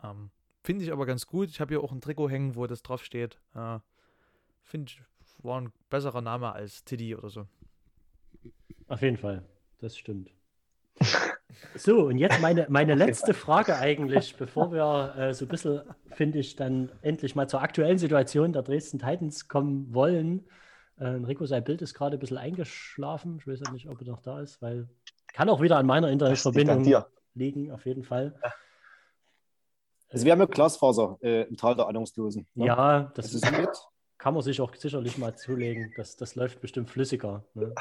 Ähm, Finde ich aber ganz gut. Ich habe hier auch ein Trikot hängen, wo das drauf steht. Äh, Finde ich, war ein besserer Name als Tiddy oder so. Auf jeden Fall, das stimmt. So, und jetzt meine, meine letzte Frage eigentlich, bevor wir äh, so ein bisschen, finde ich, dann endlich mal zur aktuellen Situation der Dresden Titans kommen wollen. Äh, Rico, sein Bild ist gerade ein bisschen eingeschlafen. Ich weiß ja nicht, ob er noch da ist, weil kann auch wieder an meiner Internetverbindung liegen, auf jeden Fall. Also wir haben ja Glasfaser äh, im Tal der Ahnungslosen. ne? Ja, das Das kann man sich auch sicherlich mal zulegen. Das, das läuft bestimmt flüssiger. Ne?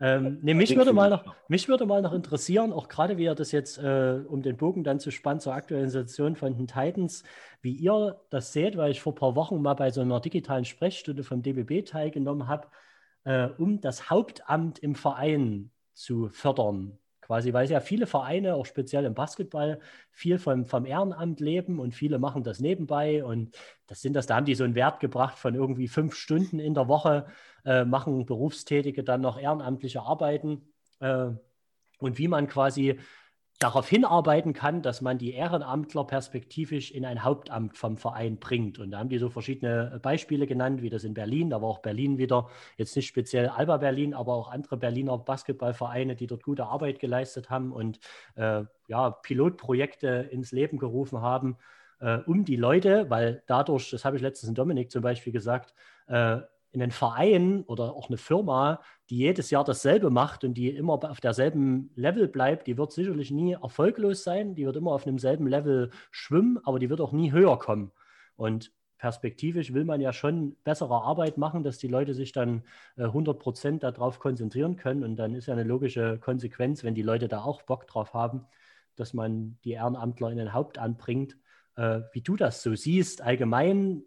ähm, nee, mich, würde mal noch, mich würde mal noch interessieren, auch gerade wie ihr das jetzt, äh, um den Bogen dann zu spannen zur aktuellen Situation von den Titans, wie ihr das seht, weil ich vor ein paar Wochen mal bei so einer digitalen Sprechstunde vom DBB teilgenommen habe, äh, um das Hauptamt im Verein zu fördern. Quasi, weil ja viele Vereine, auch speziell im Basketball, viel vom, vom Ehrenamt leben und viele machen das nebenbei und das sind das, da haben die so einen Wert gebracht von irgendwie fünf Stunden in der Woche, äh, machen Berufstätige dann noch ehrenamtliche Arbeiten äh, und wie man quasi darauf hinarbeiten kann, dass man die Ehrenamtler perspektivisch in ein Hauptamt vom Verein bringt. Und da haben die so verschiedene Beispiele genannt, wie das in Berlin, da war auch Berlin wieder, jetzt nicht speziell Alba Berlin, aber auch andere Berliner Basketballvereine, die dort gute Arbeit geleistet haben und äh, ja, Pilotprojekte ins Leben gerufen haben, äh, um die Leute, weil dadurch, das habe ich letztens in Dominik zum Beispiel gesagt, äh, in einen Verein oder auch eine Firma, die jedes Jahr dasselbe macht und die immer auf derselben Level bleibt, die wird sicherlich nie erfolglos sein, die wird immer auf einem selben Level schwimmen, aber die wird auch nie höher kommen. Und perspektivisch will man ja schon bessere Arbeit machen, dass die Leute sich dann äh, 100 Prozent darauf konzentrieren können. Und dann ist ja eine logische Konsequenz, wenn die Leute da auch Bock drauf haben, dass man die Ehrenamtler in ein Hauptamt bringt. Äh, wie du das so siehst, allgemein,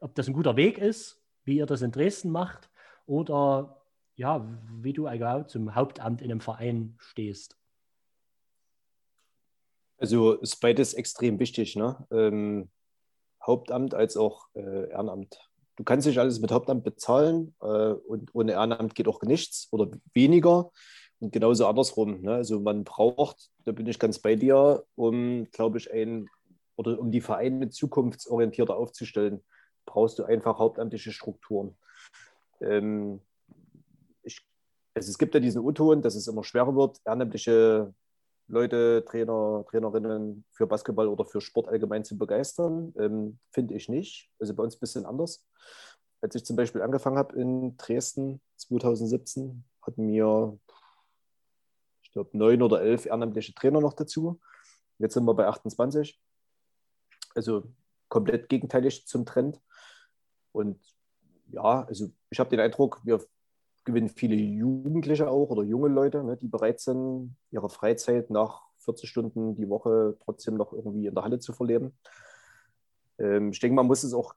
ob das ein guter Weg ist, wie ihr das in Dresden macht, oder ja, wie du allgemein zum Hauptamt in einem Verein stehst. Also ist beides extrem wichtig, ne? Ähm, Hauptamt als auch äh, Ehrenamt. Du kannst nicht alles mit Hauptamt bezahlen äh, und ohne Ehrenamt geht auch nichts oder weniger. Und genauso andersrum. Ne? Also man braucht, da bin ich ganz bei dir, um, glaube ich, ein oder um die Vereine zukunftsorientierter aufzustellen, brauchst du einfach hauptamtliche Strukturen. Ähm, ich, also es gibt ja diesen U-Ton, dass es immer schwerer wird, ehrenamtliche Leute, Trainer, Trainerinnen für Basketball oder für Sport allgemein zu begeistern. Ähm, Finde ich nicht. Also bei uns ein bisschen anders. Als ich zum Beispiel angefangen habe in Dresden 2017, hatten wir, ich glaube, neun oder elf ehrenamtliche Trainer noch dazu. Jetzt sind wir bei 28. Also komplett gegenteilig zum Trend. Und ja, also ich habe den Eindruck, wir gewinnen viele Jugendliche auch oder junge Leute, ne, die bereit sind, ihre Freizeit nach 40 Stunden die Woche trotzdem noch irgendwie in der Halle zu verleben. Ähm, ich denke, man muss es auch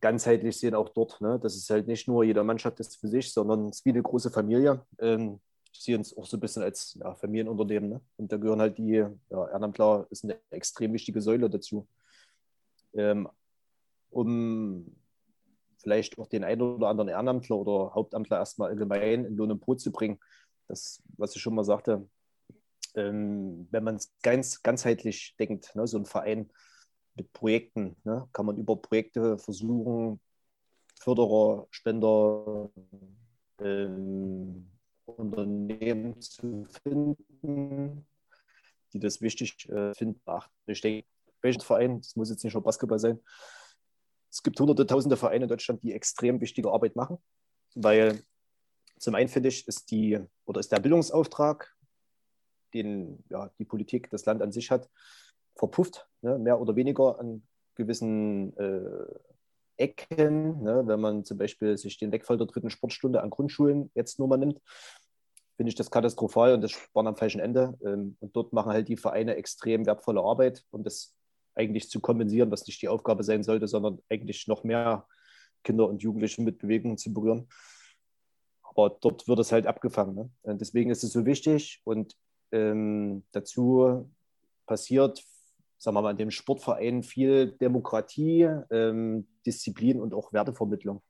ganzheitlich sehen, auch dort. Ne? Das ist halt nicht nur jede Mannschaft ist für sich, sondern es ist wie eine große Familie. Ähm, ich sehe uns auch so ein bisschen als ja, Familienunternehmen. Ne? Und da gehören halt die, ja, Ehrenamtler ist eine extrem wichtige Säule dazu. Ähm, um vielleicht auch den einen oder anderen Ehrenamtler oder Hauptamtler erstmal allgemein in Lohn und Brot zu bringen. Das, was ich schon mal sagte, ähm, wenn man es ganz ganzheitlich denkt, ne, so ein Verein mit Projekten, ne, kann man über Projekte versuchen, Förderer, Spender, ähm, Unternehmen zu finden, die das wichtig äh, finden. Ich denke, welcher Verein, das muss jetzt nicht nur Basketball sein, es gibt hunderte, tausende Vereine in Deutschland, die extrem wichtige Arbeit machen, weil zum einen finde ich, ist, die, oder ist der Bildungsauftrag, den ja, die Politik, das Land an sich hat, verpufft, ne, mehr oder weniger an gewissen äh, Ecken. Ne, wenn man zum Beispiel sich den Wegfall der dritten Sportstunde an Grundschulen jetzt nur mal nimmt, finde ich das katastrophal und das sparen am falschen Ende. Ähm, und dort machen halt die Vereine extrem wertvolle Arbeit, um das eigentlich zu kompensieren, was nicht die Aufgabe sein sollte, sondern eigentlich noch mehr Kinder und Jugendliche mit Bewegungen zu berühren. Aber dort wird es halt abgefangen. Ne? Und deswegen ist es so wichtig und ähm, dazu passiert, sagen wir mal, in dem Sportverein viel Demokratie, ähm, Disziplin und auch Wertevermittlung.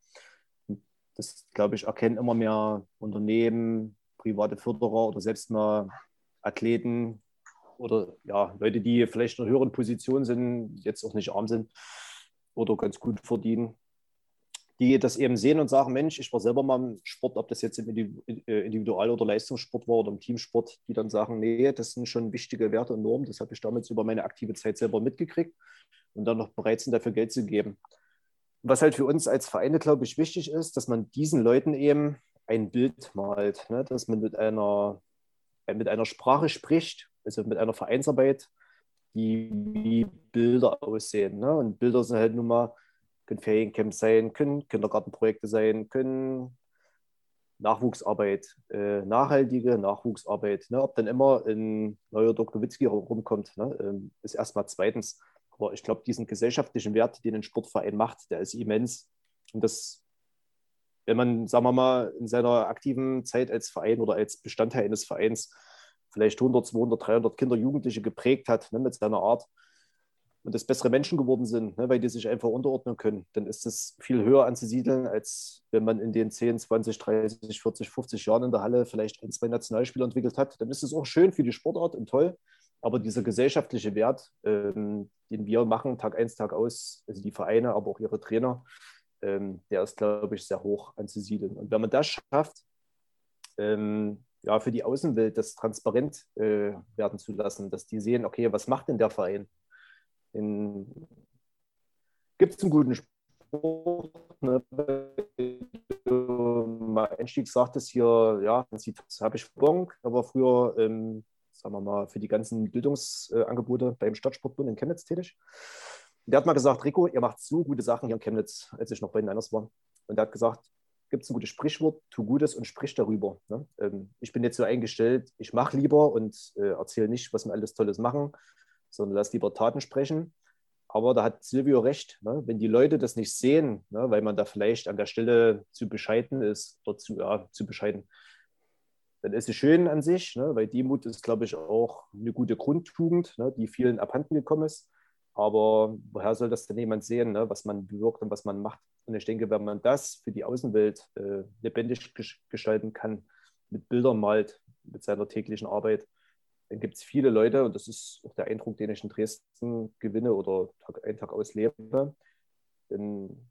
Das, glaube ich, erkennen immer mehr Unternehmen, private Förderer oder selbst mal Athleten, oder ja, Leute, die vielleicht in einer höheren Position sind, jetzt auch nicht arm sind oder ganz gut verdienen, die das eben sehen und sagen, Mensch, ich war selber mal im Sport, ob das jetzt im äh, Individual- oder Leistungssport war oder im Teamsport, die dann sagen, nee, das sind schon wichtige Werte und Normen, das habe ich damals über meine aktive Zeit selber mitgekriegt und dann noch bereit sind, dafür Geld zu geben. Was halt für uns als Vereine, glaube ich, wichtig ist, dass man diesen Leuten eben ein Bild malt, ne? dass man mit einer, mit einer Sprache spricht, also mit einer Vereinsarbeit, die wie Bilder aussehen. Ne? Und Bilder sind halt nun mal, können Feriencamps sein, können Kindergartenprojekte sein, können Nachwuchsarbeit, äh, nachhaltige Nachwuchsarbeit. Ne? Ob dann immer ein neuer Dr. Witzki rumkommt, ne? ähm, ist erstmal zweitens. Aber ich glaube, diesen gesellschaftlichen Wert, den ein Sportverein macht, der ist immens. Und das, wenn man, sagen wir mal, in seiner aktiven Zeit als Verein oder als Bestandteil eines Vereins vielleicht 100, 200, 300 Kinder, Jugendliche geprägt hat ne, mit seiner Art und das bessere Menschen geworden sind, ne, weil die sich einfach unterordnen können, dann ist das viel höher anzusiedeln, als wenn man in den 10, 20, 30, 40, 50 Jahren in der Halle vielleicht ein, zwei Nationalspieler entwickelt hat. Dann ist es auch schön für die Sportart und toll. Aber dieser gesellschaftliche Wert, ähm, den wir machen, Tag ein, Tag aus, also die Vereine, aber auch ihre Trainer, ähm, der ist, glaube ich, sehr hoch anzusiedeln. Und wenn man das schafft, ähm, ja, für die Außenwelt das transparent äh, werden zu lassen, dass die sehen, okay, was macht denn der Verein? Gibt es einen guten Spruch? Ne? Mein Einstieg sagt es hier, ja, das habe ich Bonk, aber früher, ähm, sagen wir mal, für die ganzen Bildungsangebote beim Stadtsportbund in Chemnitz tätig. Der hat mal gesagt, Rico, ihr macht so gute Sachen hier in Chemnitz, als ich noch bei den Niners war. Und er hat gesagt, gibt es ein gutes Sprichwort, tu Gutes und sprich darüber. Ne? Ähm, ich bin jetzt so eingestellt, ich mache lieber und äh, erzähle nicht, was wir alles Tolles machen, sondern lass lieber Taten sprechen. Aber da hat Silvio recht, ne? wenn die Leute das nicht sehen, ne? weil man da vielleicht an der Stelle zu bescheiden ist, oder zu, ja, zu bescheiden, dann ist es schön an sich, ne? weil Demut ist, glaube ich, auch eine gute Grundtugend, ne? die vielen abhanden gekommen ist. Aber woher soll das denn jemand sehen, ne? was man bewirkt und was man macht? Und ich denke, wenn man das für die Außenwelt äh, lebendig gestalten kann, mit Bildern malt, mit seiner täglichen Arbeit, dann gibt es viele Leute, und das ist auch der Eindruck, den ich in Dresden gewinne oder Tag ein, Tag auslebe, dann,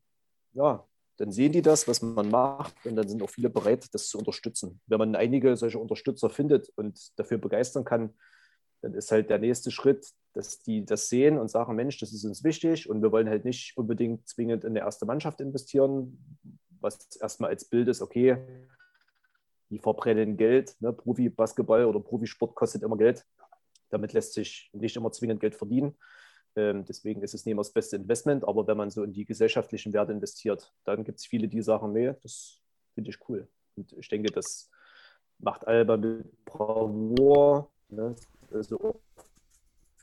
ja, dann sehen die das, was man macht, und dann sind auch viele bereit, das zu unterstützen. Wenn man einige solche Unterstützer findet und dafür begeistern kann, dann ist halt der nächste Schritt, dass die das sehen und sagen, Mensch, das ist uns wichtig und wir wollen halt nicht unbedingt zwingend in eine erste Mannschaft investieren, was erstmal als Bild ist, okay, die verbrennen Geld, ne? Profi-Basketball oder Profisport kostet immer Geld. Damit lässt sich nicht immer zwingend Geld verdienen. Ähm, deswegen ist es nicht immer das beste Investment, aber wenn man so in die gesellschaftlichen Werte investiert, dann gibt es viele, die sagen, nee, das finde ich cool. Und ich denke, das macht Alba mit Bravour. Ne? Also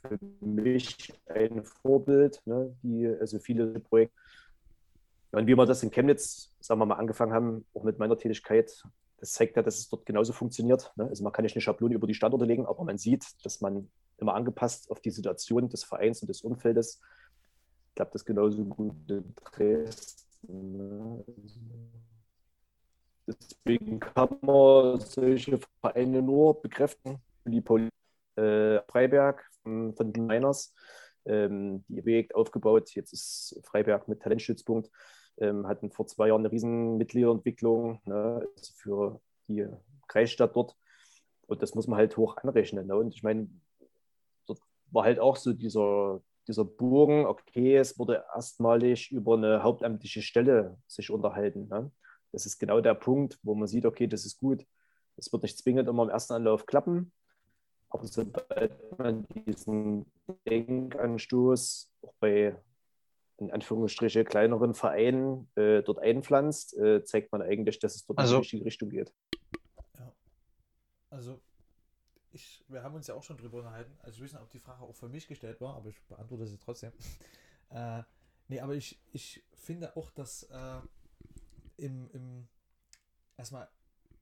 für mich ein Vorbild, ne? die also viele Projekte. Und wie wir das in Chemnitz, sagen wir mal, angefangen haben, auch mit meiner Tätigkeit, das zeigt ja, dass es dort genauso funktioniert. Ne? Also man kann nicht eine Schablone über die Standorte legen, aber man sieht, dass man immer angepasst auf die Situation des Vereins und des Umfeldes klappt das genauso gut in Dresden. Ne? Deswegen kann man solche Vereine nur bekräftigen. Die Poli äh, Freiberg von, von den Miners, ähm, die Projekt aufgebaut. Jetzt ist Freiberg mit Talentstützpunkt ähm, hatten vor zwei Jahren eine riesen Mitgliederentwicklung ne, also für die Kreisstadt dort. Und das muss man halt hoch anrechnen. Ne? Und ich meine, dort war halt auch so dieser, dieser Bogen, okay, es wurde erstmalig über eine hauptamtliche Stelle sich unterhalten. Ne? Das ist genau der Punkt, wo man sieht, okay, das ist gut. Es wird nicht zwingend immer im ersten Anlauf klappen, aber sobald man diesen Denkanstoß auch bei in Anführungsstriche kleineren Vereinen äh, dort einpflanzt, äh, zeigt man eigentlich, dass es dort also, in die richtige Richtung geht. Ja. Also, ich, wir haben uns ja auch schon drüber unterhalten. Also, ich weiß nicht, ob die Frage auch für mich gestellt war, aber ich beantworte sie trotzdem. äh, nee, aber ich, ich finde auch, dass äh, im, im erstmal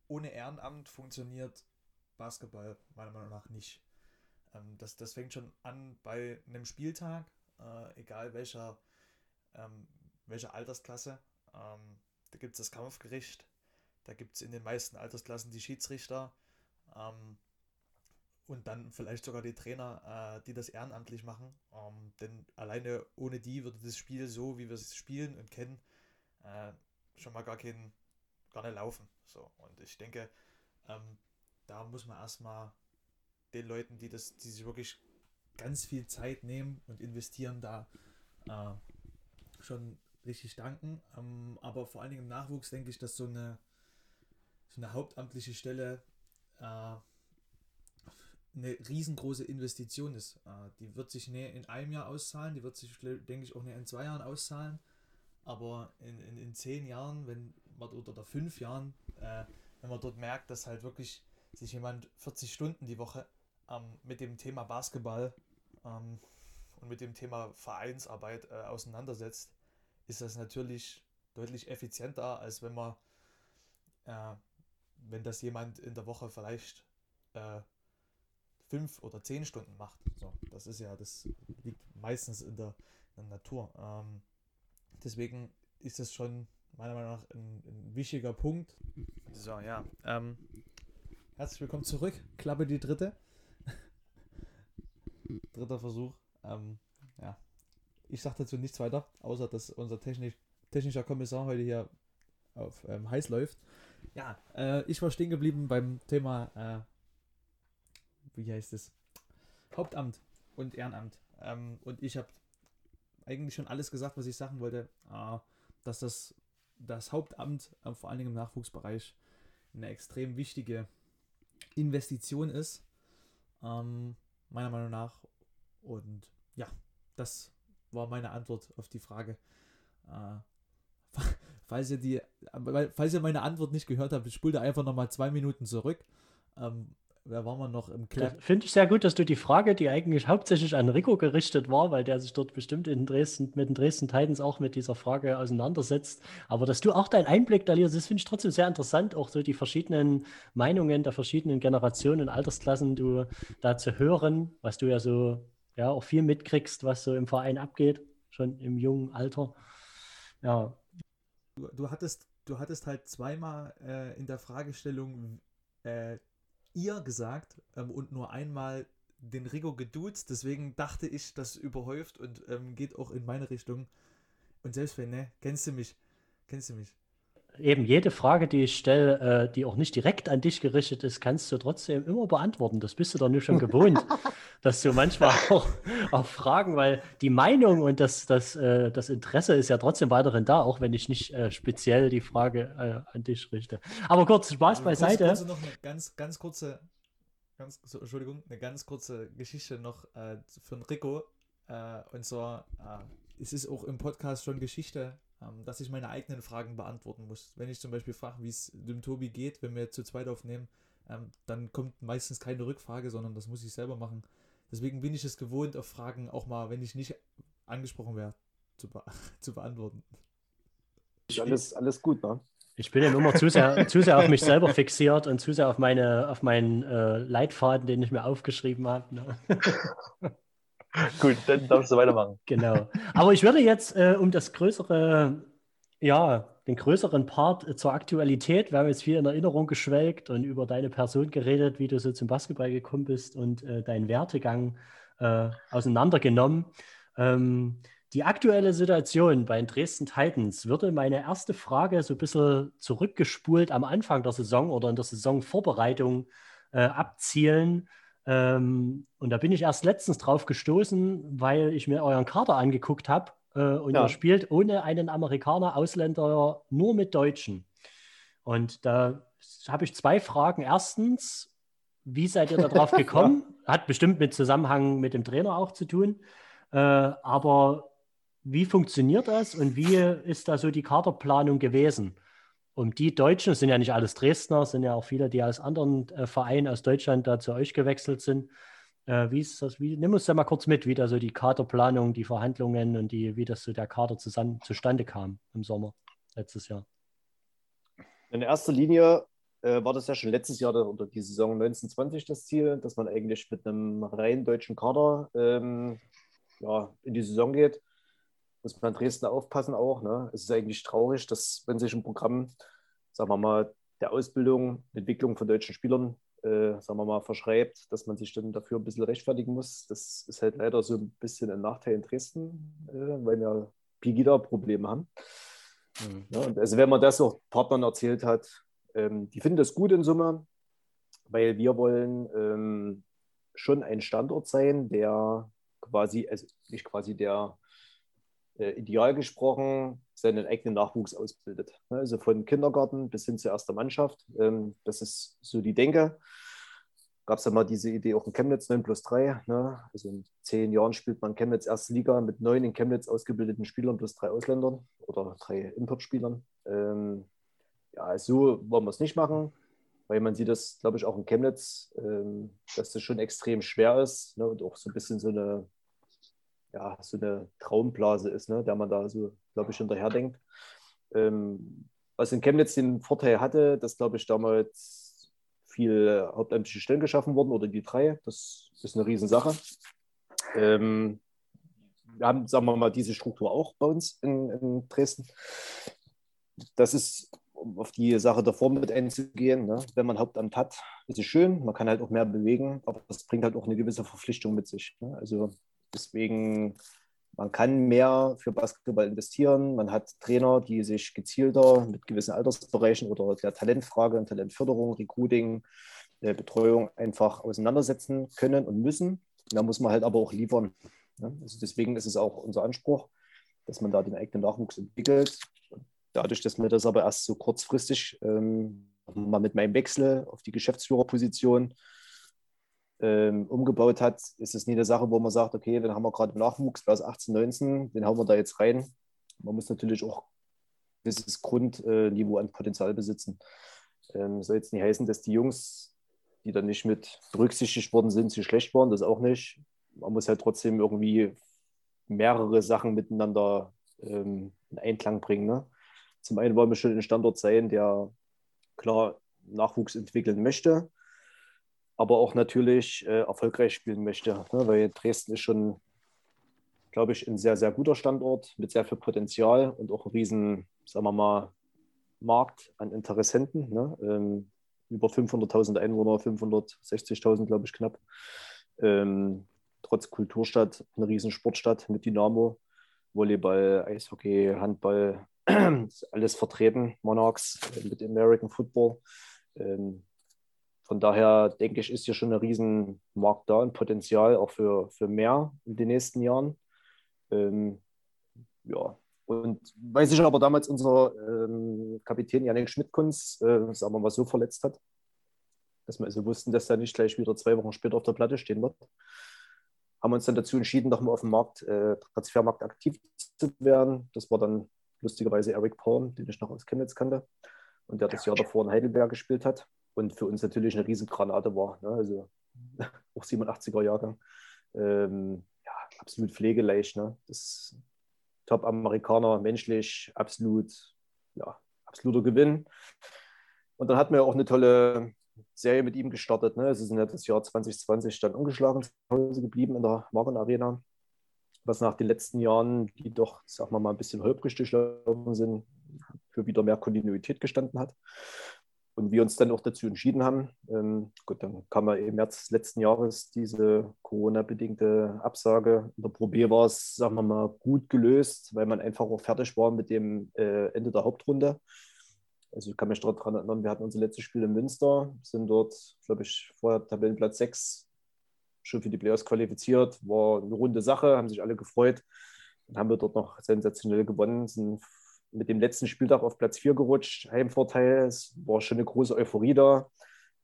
ohne Ehrenamt funktioniert Basketball meiner Meinung nach nicht. Ähm, das, das fängt schon an bei einem Spieltag, äh, egal welcher ähm, welche Altersklasse. Ähm, da gibt es das Kampfgericht, da gibt es in den meisten Altersklassen die Schiedsrichter ähm, und dann vielleicht sogar die Trainer, äh, die das ehrenamtlich machen. Ähm, denn alleine ohne die würde das Spiel so, wie wir es spielen und kennen, äh, schon mal gar, kein, gar nicht laufen. So, und ich denke, ähm, da muss man erstmal den Leuten, die das, die sich wirklich ganz viel Zeit nehmen und investieren, da äh, schon richtig danken. Ähm, aber vor allen Dingen im Nachwuchs denke ich, dass so eine, so eine hauptamtliche Stelle äh, eine riesengroße Investition ist. Äh, die wird sich nicht in einem Jahr auszahlen, die wird sich, denke ich, auch nicht in zwei Jahren auszahlen. Aber in, in, in zehn Jahren, wenn man oder fünf Jahren, äh, wenn man dort merkt, dass halt wirklich sich jemand 40 Stunden die Woche ähm, mit dem Thema Basketball ähm, und mit dem Thema Vereinsarbeit äh, auseinandersetzt, ist das natürlich deutlich effizienter, als wenn man, äh, wenn das jemand in der Woche vielleicht äh, fünf oder zehn Stunden macht. So, das ist ja, das liegt meistens in der, in der Natur. Ähm, deswegen ist das schon meiner Meinung nach ein, ein wichtiger Punkt. So, ja. Ähm, herzlich willkommen zurück. Klappe die dritte. Dritter Versuch. Ähm, ja, ich sage dazu nichts weiter, außer dass unser technisch, technischer Kommissar heute hier auf ähm, heiß läuft. Ja, äh, ich war stehen geblieben beim Thema, äh, wie heißt es? Hauptamt und Ehrenamt. Ähm, und ich habe eigentlich schon alles gesagt, was ich sagen wollte, äh, dass das, das Hauptamt, äh, vor allen Dingen im Nachwuchsbereich, eine extrem wichtige Investition ist. Ähm, meiner Meinung nach. Und ja, das war meine Antwort auf die Frage. Äh, falls, ihr die, falls ihr meine Antwort nicht gehört habt, spult einfach nochmal zwei Minuten zurück. Ähm, da waren wir noch im Club. Finde ich sehr gut, dass du die Frage, die eigentlich hauptsächlich an Rico gerichtet war, weil der sich dort bestimmt in Dresden mit den Dresden Titans auch mit dieser Frage auseinandersetzt. Aber dass du auch deinen Einblick da liest, das finde ich trotzdem sehr interessant, auch so die verschiedenen Meinungen der verschiedenen Generationen, Altersklassen du da zu hören, was du ja so ja auch viel mitkriegst, was so im Verein abgeht, schon im jungen Alter. Ja. Du, du hattest, du hattest halt zweimal äh, in der Fragestellung äh, ihr gesagt ähm, und nur einmal den Rigo geduzt. Deswegen dachte ich, das überhäuft und ähm, geht auch in meine Richtung. Und selbst wenn, ne, kennst du mich? Kennst du mich? Eben jede Frage, die ich stelle, äh, die auch nicht direkt an dich gerichtet ist, kannst du trotzdem immer beantworten. Das bist du doch nur schon gewohnt, dass du manchmal auch, auch Fragen, weil die Meinung und das, das, äh, das Interesse ist ja trotzdem weiterhin da, auch wenn ich nicht äh, speziell die Frage äh, an dich richte. Aber kurz, Spaß beiseite. Also noch eine ganz, ganz kurze, ganz, so, Entschuldigung, eine ganz kurze Geschichte noch äh, von Rico. Äh, und zwar, es ist auch im Podcast schon Geschichte, dass ich meine eigenen Fragen beantworten muss. Wenn ich zum Beispiel frage, wie es dem Tobi geht, wenn wir zu zweit aufnehmen, ähm, dann kommt meistens keine Rückfrage, sondern das muss ich selber machen. Deswegen bin ich es gewohnt, auf Fragen auch mal, wenn ich nicht angesprochen werde, zu, be zu beantworten. Alles, alles gut, ne? Ich bin immer zu sehr, zu sehr auf mich selber fixiert und zu sehr auf, meine, auf meinen äh, Leitfaden, den ich mir aufgeschrieben habe. Ne? Gut, dann darfst du weitermachen. Genau. Aber ich würde jetzt äh, um das größere, ja, den größeren Part äh, zur Aktualität, wir haben jetzt viel in Erinnerung geschwelgt und über deine Person geredet, wie du so zum Basketball gekommen bist und äh, deinen Wertegang äh, auseinandergenommen. Ähm, die aktuelle Situation bei den Dresden Titans würde meine erste Frage so ein bisschen zurückgespult am Anfang der Saison oder in der Saisonvorbereitung äh, abzielen. Ähm, und da bin ich erst letztens drauf gestoßen, weil ich mir euren Kader angeguckt habe äh, und ja. ihr spielt ohne einen Amerikaner, Ausländer, nur mit Deutschen. Und da habe ich zwei Fragen. Erstens, wie seid ihr darauf gekommen? Hat bestimmt mit Zusammenhang mit dem Trainer auch zu tun. Äh, aber wie funktioniert das und wie ist da so die Kaderplanung gewesen? Um die Deutschen, das sind ja nicht alles Dresdner, sind ja auch viele, die aus anderen äh, Vereinen aus Deutschland da zu euch gewechselt sind. Äh, wie ist das? Wie, nimm uns da mal kurz mit, wie da so die Kaderplanung, die Verhandlungen und die, wie das so der Kader zusammen, zustande kam im Sommer letztes Jahr. In erster Linie äh, war das ja schon letztes Jahr oder die Saison 1920 das Ziel, dass man eigentlich mit einem rein deutschen Kader ähm, ja, in die Saison geht muss man in Dresden aufpassen auch. Ne? Es ist eigentlich traurig, dass wenn sich ein Programm, sagen wir mal, der Ausbildung, Entwicklung von deutschen Spielern, äh, sagen wir mal, verschreibt, dass man sich dann dafür ein bisschen rechtfertigen muss. Das ist halt leider so ein bisschen ein Nachteil in Dresden, äh, weil wir Pegida-Probleme haben. Mhm. Ja, und also wenn man das auch Partnern erzählt hat, ähm, die finden das gut in Summe, weil wir wollen ähm, schon ein Standort sein, der quasi, also nicht quasi der ideal gesprochen seinen eigenen Nachwuchs ausbildet. Ne, also von Kindergarten bis hin zur ersten Mannschaft. Ähm, das ist so die Denke. Gab es ja mal diese Idee auch in Chemnitz 9 plus 3. Ne? Also in zehn Jahren spielt man Chemnitz erste Liga mit neun in Chemnitz ausgebildeten Spielern plus drei Ausländern oder drei Importspielern. Ähm, ja, so wollen wir es nicht machen, weil man sieht das, glaube ich, auch in Chemnitz, ähm, dass das schon extrem schwer ist ne? und auch so ein bisschen so eine ja, so eine Traumblase ist, ne, der man da so, glaube ich, hinterher denkt. Ähm, was in Chemnitz den Vorteil hatte, dass, glaube ich, damals viele hauptamtliche Stellen geschaffen wurden oder die drei. Das ist eine Riesensache. Ähm, wir haben, sagen wir mal, diese Struktur auch bei uns in, in Dresden. Das ist, um auf die Sache davor mit einzugehen, ne? wenn man Hauptamt hat, ist es schön, man kann halt auch mehr bewegen, aber das bringt halt auch eine gewisse Verpflichtung mit sich. Ne? Also Deswegen, man kann mehr für Basketball investieren. Man hat Trainer, die sich gezielter mit gewissen Altersbereichen oder der Talentfrage und Talentförderung, Recruiting, äh, Betreuung einfach auseinandersetzen können und müssen. Da muss man halt aber auch liefern. Also deswegen ist es auch unser Anspruch, dass man da den eigenen Nachwuchs entwickelt. Dadurch, dass mir das aber erst so kurzfristig ähm, mal mit meinem Wechsel auf die Geschäftsführerposition ähm, umgebaut hat, ist es nie eine Sache, wo man sagt, okay, dann haben wir gerade Nachwuchs, wer ist 18, 19, den hauen wir da jetzt rein. Man muss natürlich auch dieses Grundniveau an Potenzial besitzen. Ähm, soll jetzt nicht heißen, dass die Jungs, die dann nicht mit berücksichtigt worden sind, zu schlecht waren, das auch nicht. Man muss halt trotzdem irgendwie mehrere Sachen miteinander ähm, in Einklang bringen. Ne? Zum einen wollen wir schon ein Standort sein, der klar Nachwuchs entwickeln möchte, aber auch natürlich äh, erfolgreich spielen möchte. Ne? Weil Dresden ist schon, glaube ich, ein sehr, sehr guter Standort mit sehr viel Potenzial und auch ein riesen, sagen wir mal, Markt an Interessenten. Ne? Ähm, über 500.000 Einwohner, 560.000, glaube ich, knapp. Ähm, trotz Kulturstadt, eine riesen Sportstadt mit Dynamo, Volleyball, Eishockey, Handball, alles vertreten, Monarchs äh, mit American Football. Ähm, von daher denke ich, ist hier schon ein Riesenmarkt da und Potenzial auch für, für mehr in den nächsten Jahren. Ähm, ja, und weil sich aber damals unser ähm, Kapitän Janik Schmidtkunz, äh, sagen wir mal so, verletzt hat, dass wir also wussten, dass er nicht gleich wieder zwei Wochen später auf der Platte stehen wird, haben uns dann dazu entschieden, nochmal auf dem Markt, äh, Transfermarkt aktiv zu werden. Das war dann lustigerweise Eric Porn, den ich noch aus Chemnitz kannte und der das Jahr davor in Heidelberg gespielt hat und für uns natürlich eine Riesengranate war. Ne? Also auch 87er Jahrgang. Ähm, ja, absolut pflegeleicht. Ne? Das Top-Amerikaner, menschlich, absolut, ja, absoluter Gewinn. Und dann hatten wir auch eine tolle Serie mit ihm gestartet. Ne? Es ist ja das Jahr 2020 dann ungeschlagen zu Hause geblieben in der Marken Arena, was nach den letzten Jahren, die doch, sagen wir mal, ein bisschen holprig durchlaufen sind, für wieder mehr Kontinuität gestanden hat. Und wir uns dann auch dazu entschieden haben, ähm, gut, dann kam ja im März letzten Jahres diese Corona-bedingte Absage. In der Pro B war es, sagen wir mal, gut gelöst, weil man einfach auch fertig war mit dem äh, Ende der Hauptrunde. Also ich kann mich daran erinnern, wir hatten unser letztes Spiel in Münster, sind dort, glaube ich, vorher Tabellenplatz 6 schon für die Playoffs qualifiziert. War eine runde Sache, haben sich alle gefreut. Dann haben wir dort noch sensationell gewonnen, sind mit dem letzten Spieltag auf Platz 4 gerutscht, Heimvorteil. Es war schon eine große Euphorie da.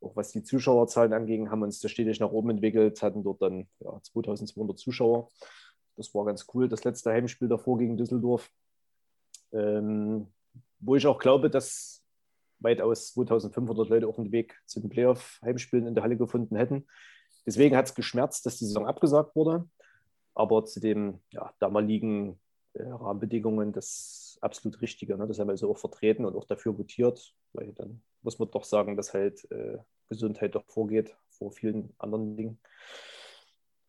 Auch was die Zuschauerzahlen anging, haben uns da stetig nach oben entwickelt, hatten dort dann ja, 2200 Zuschauer. Das war ganz cool. Das letzte Heimspiel davor gegen Düsseldorf. Ähm, wo ich auch glaube, dass weitaus 2500 Leute auch den Weg zu den Playoff-Heimspielen in der Halle gefunden hätten. Deswegen hat es geschmerzt, dass die Saison abgesagt wurde. Aber zu den ja, damaligen äh, Rahmenbedingungen das absolut Richtige. Ne? Das haben wir also auch vertreten und auch dafür votiert, weil dann muss man doch sagen, dass halt äh, Gesundheit doch vorgeht vor vielen anderen Dingen.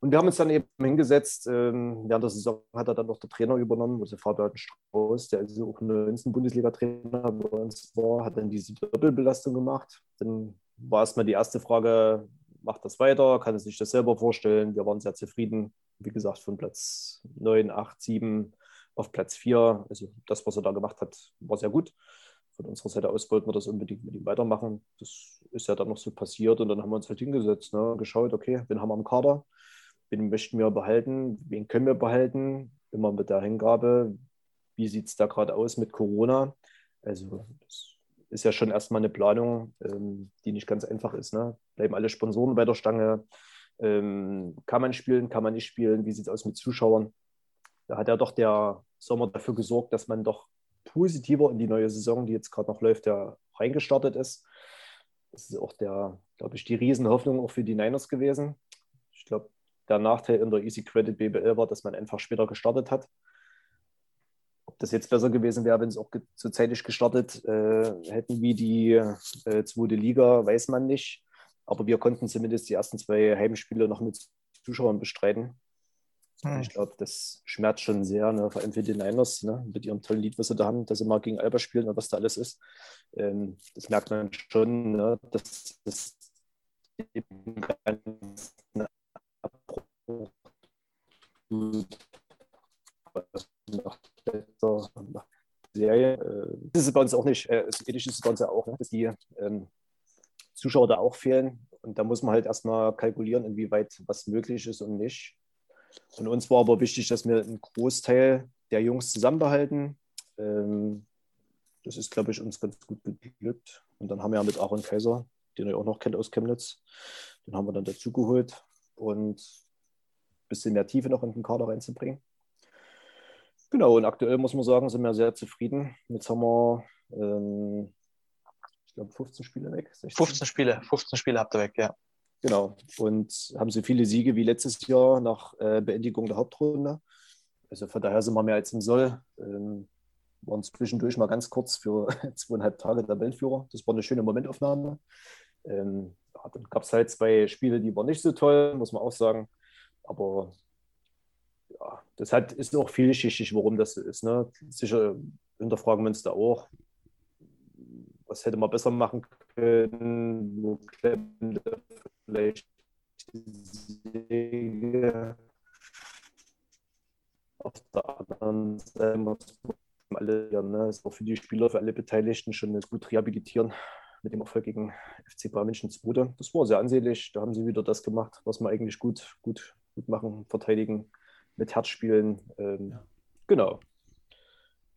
Und wir haben uns dann eben hingesetzt, ähm, während der Saison hat er dann noch der Trainer übernommen, also Fabian Strauß, der also auch 19 Bundesliga-Trainer bei uns war, hat dann diese Doppelbelastung gemacht. Dann war erstmal die erste Frage, macht das weiter, kann er sich das selber vorstellen? Wir waren sehr zufrieden, wie gesagt, von Platz 9, 8, 7 auf Platz 4. Also das, was er da gemacht hat, war sehr gut. Von unserer Seite aus wollten wir das unbedingt mit ihm weitermachen. Das ist ja dann noch so passiert und dann haben wir uns halt hingesetzt, ne, geschaut, okay, wen haben wir am Kader, wen möchten wir behalten, wen können wir behalten, immer mit der Hingabe, wie sieht es da gerade aus mit Corona. Also das ist ja schon erstmal eine Planung, ähm, die nicht ganz einfach ist. Ne? Bleiben alle Sponsoren bei der Stange? Ähm, kann man spielen, kann man nicht spielen? Wie sieht es aus mit Zuschauern? Da hat ja doch der Sommer dafür gesorgt, dass man doch positiver in die neue Saison, die jetzt gerade noch läuft, ja reingestartet ist. Das ist auch der, glaube ich, die Riesenhoffnung auch für die Niners gewesen. Ich glaube, der Nachteil in der Easy Credit BBL war, dass man einfach später gestartet hat. Ob das jetzt besser gewesen wäre, wenn es auch so zeitig gestartet äh, hätten wie die äh, zweite Liga, weiß man nicht. Aber wir konnten zumindest die ersten zwei Heimspiele noch mit Zuschauern bestreiten. Hm. Ich glaube, das schmerzt schon sehr, ne? vor allem für die Niners, ne? mit ihrem tollen Lied, was sie da haben, dass sie mal gegen Alba spielen und was da alles ist. Ähm, das merkt man schon, ne? dass das eben ganz Abbruch nach der Serie. Äh, das ist bei uns auch nicht, äh, ähnlich ist es bei uns ja auch, ne? dass die ähm, Zuschauer da auch fehlen. Und da muss man halt erstmal kalkulieren, inwieweit was möglich ist und nicht. Von uns war aber wichtig, dass wir einen Großteil der Jungs zusammenbehalten. Ähm, das ist, glaube ich, uns ganz gut geglückt. Und dann haben wir ja mit Aaron Kaiser, den ihr auch noch kennt aus Chemnitz, den haben wir dann dazu geholt und ein bisschen mehr Tiefe noch in den Kader reinzubringen. Genau, und aktuell muss man sagen, sind wir sehr zufrieden. Jetzt haben wir, ähm, ich glaube, 15 Spiele weg. 16. 15 Spiele, 15 Spiele habt ihr weg, ja. Genau. Und haben so viele Siege wie letztes Jahr nach äh, Beendigung der Hauptrunde. Also von daher sind wir mehr als im Soll. Ähm, waren zwischendurch mal ganz kurz für zweieinhalb Tage Tabellenführer. Das war eine schöne Momentaufnahme. Ähm, dann gab es halt zwei Spiele, die waren nicht so toll, muss man auch sagen. Aber ja, das hat, ist auch vielschichtig, warum das so ist. Ne? Sicher hinterfragen wir uns da auch. Was hätte man besser machen können? Wo klemmt vielleicht Säge. Auf der anderen Seite muss alle, ja, ne, ist auch für die Spieler, für alle Beteiligten schon gut rehabilitieren mit dem Erfolg gegen FC Bayern München 2. Das war sehr ansehnlich. Da haben sie wieder das gemacht, was wir eigentlich gut, gut, gut machen, verteidigen, mit Herz spielen. Ähm, ja. Genau.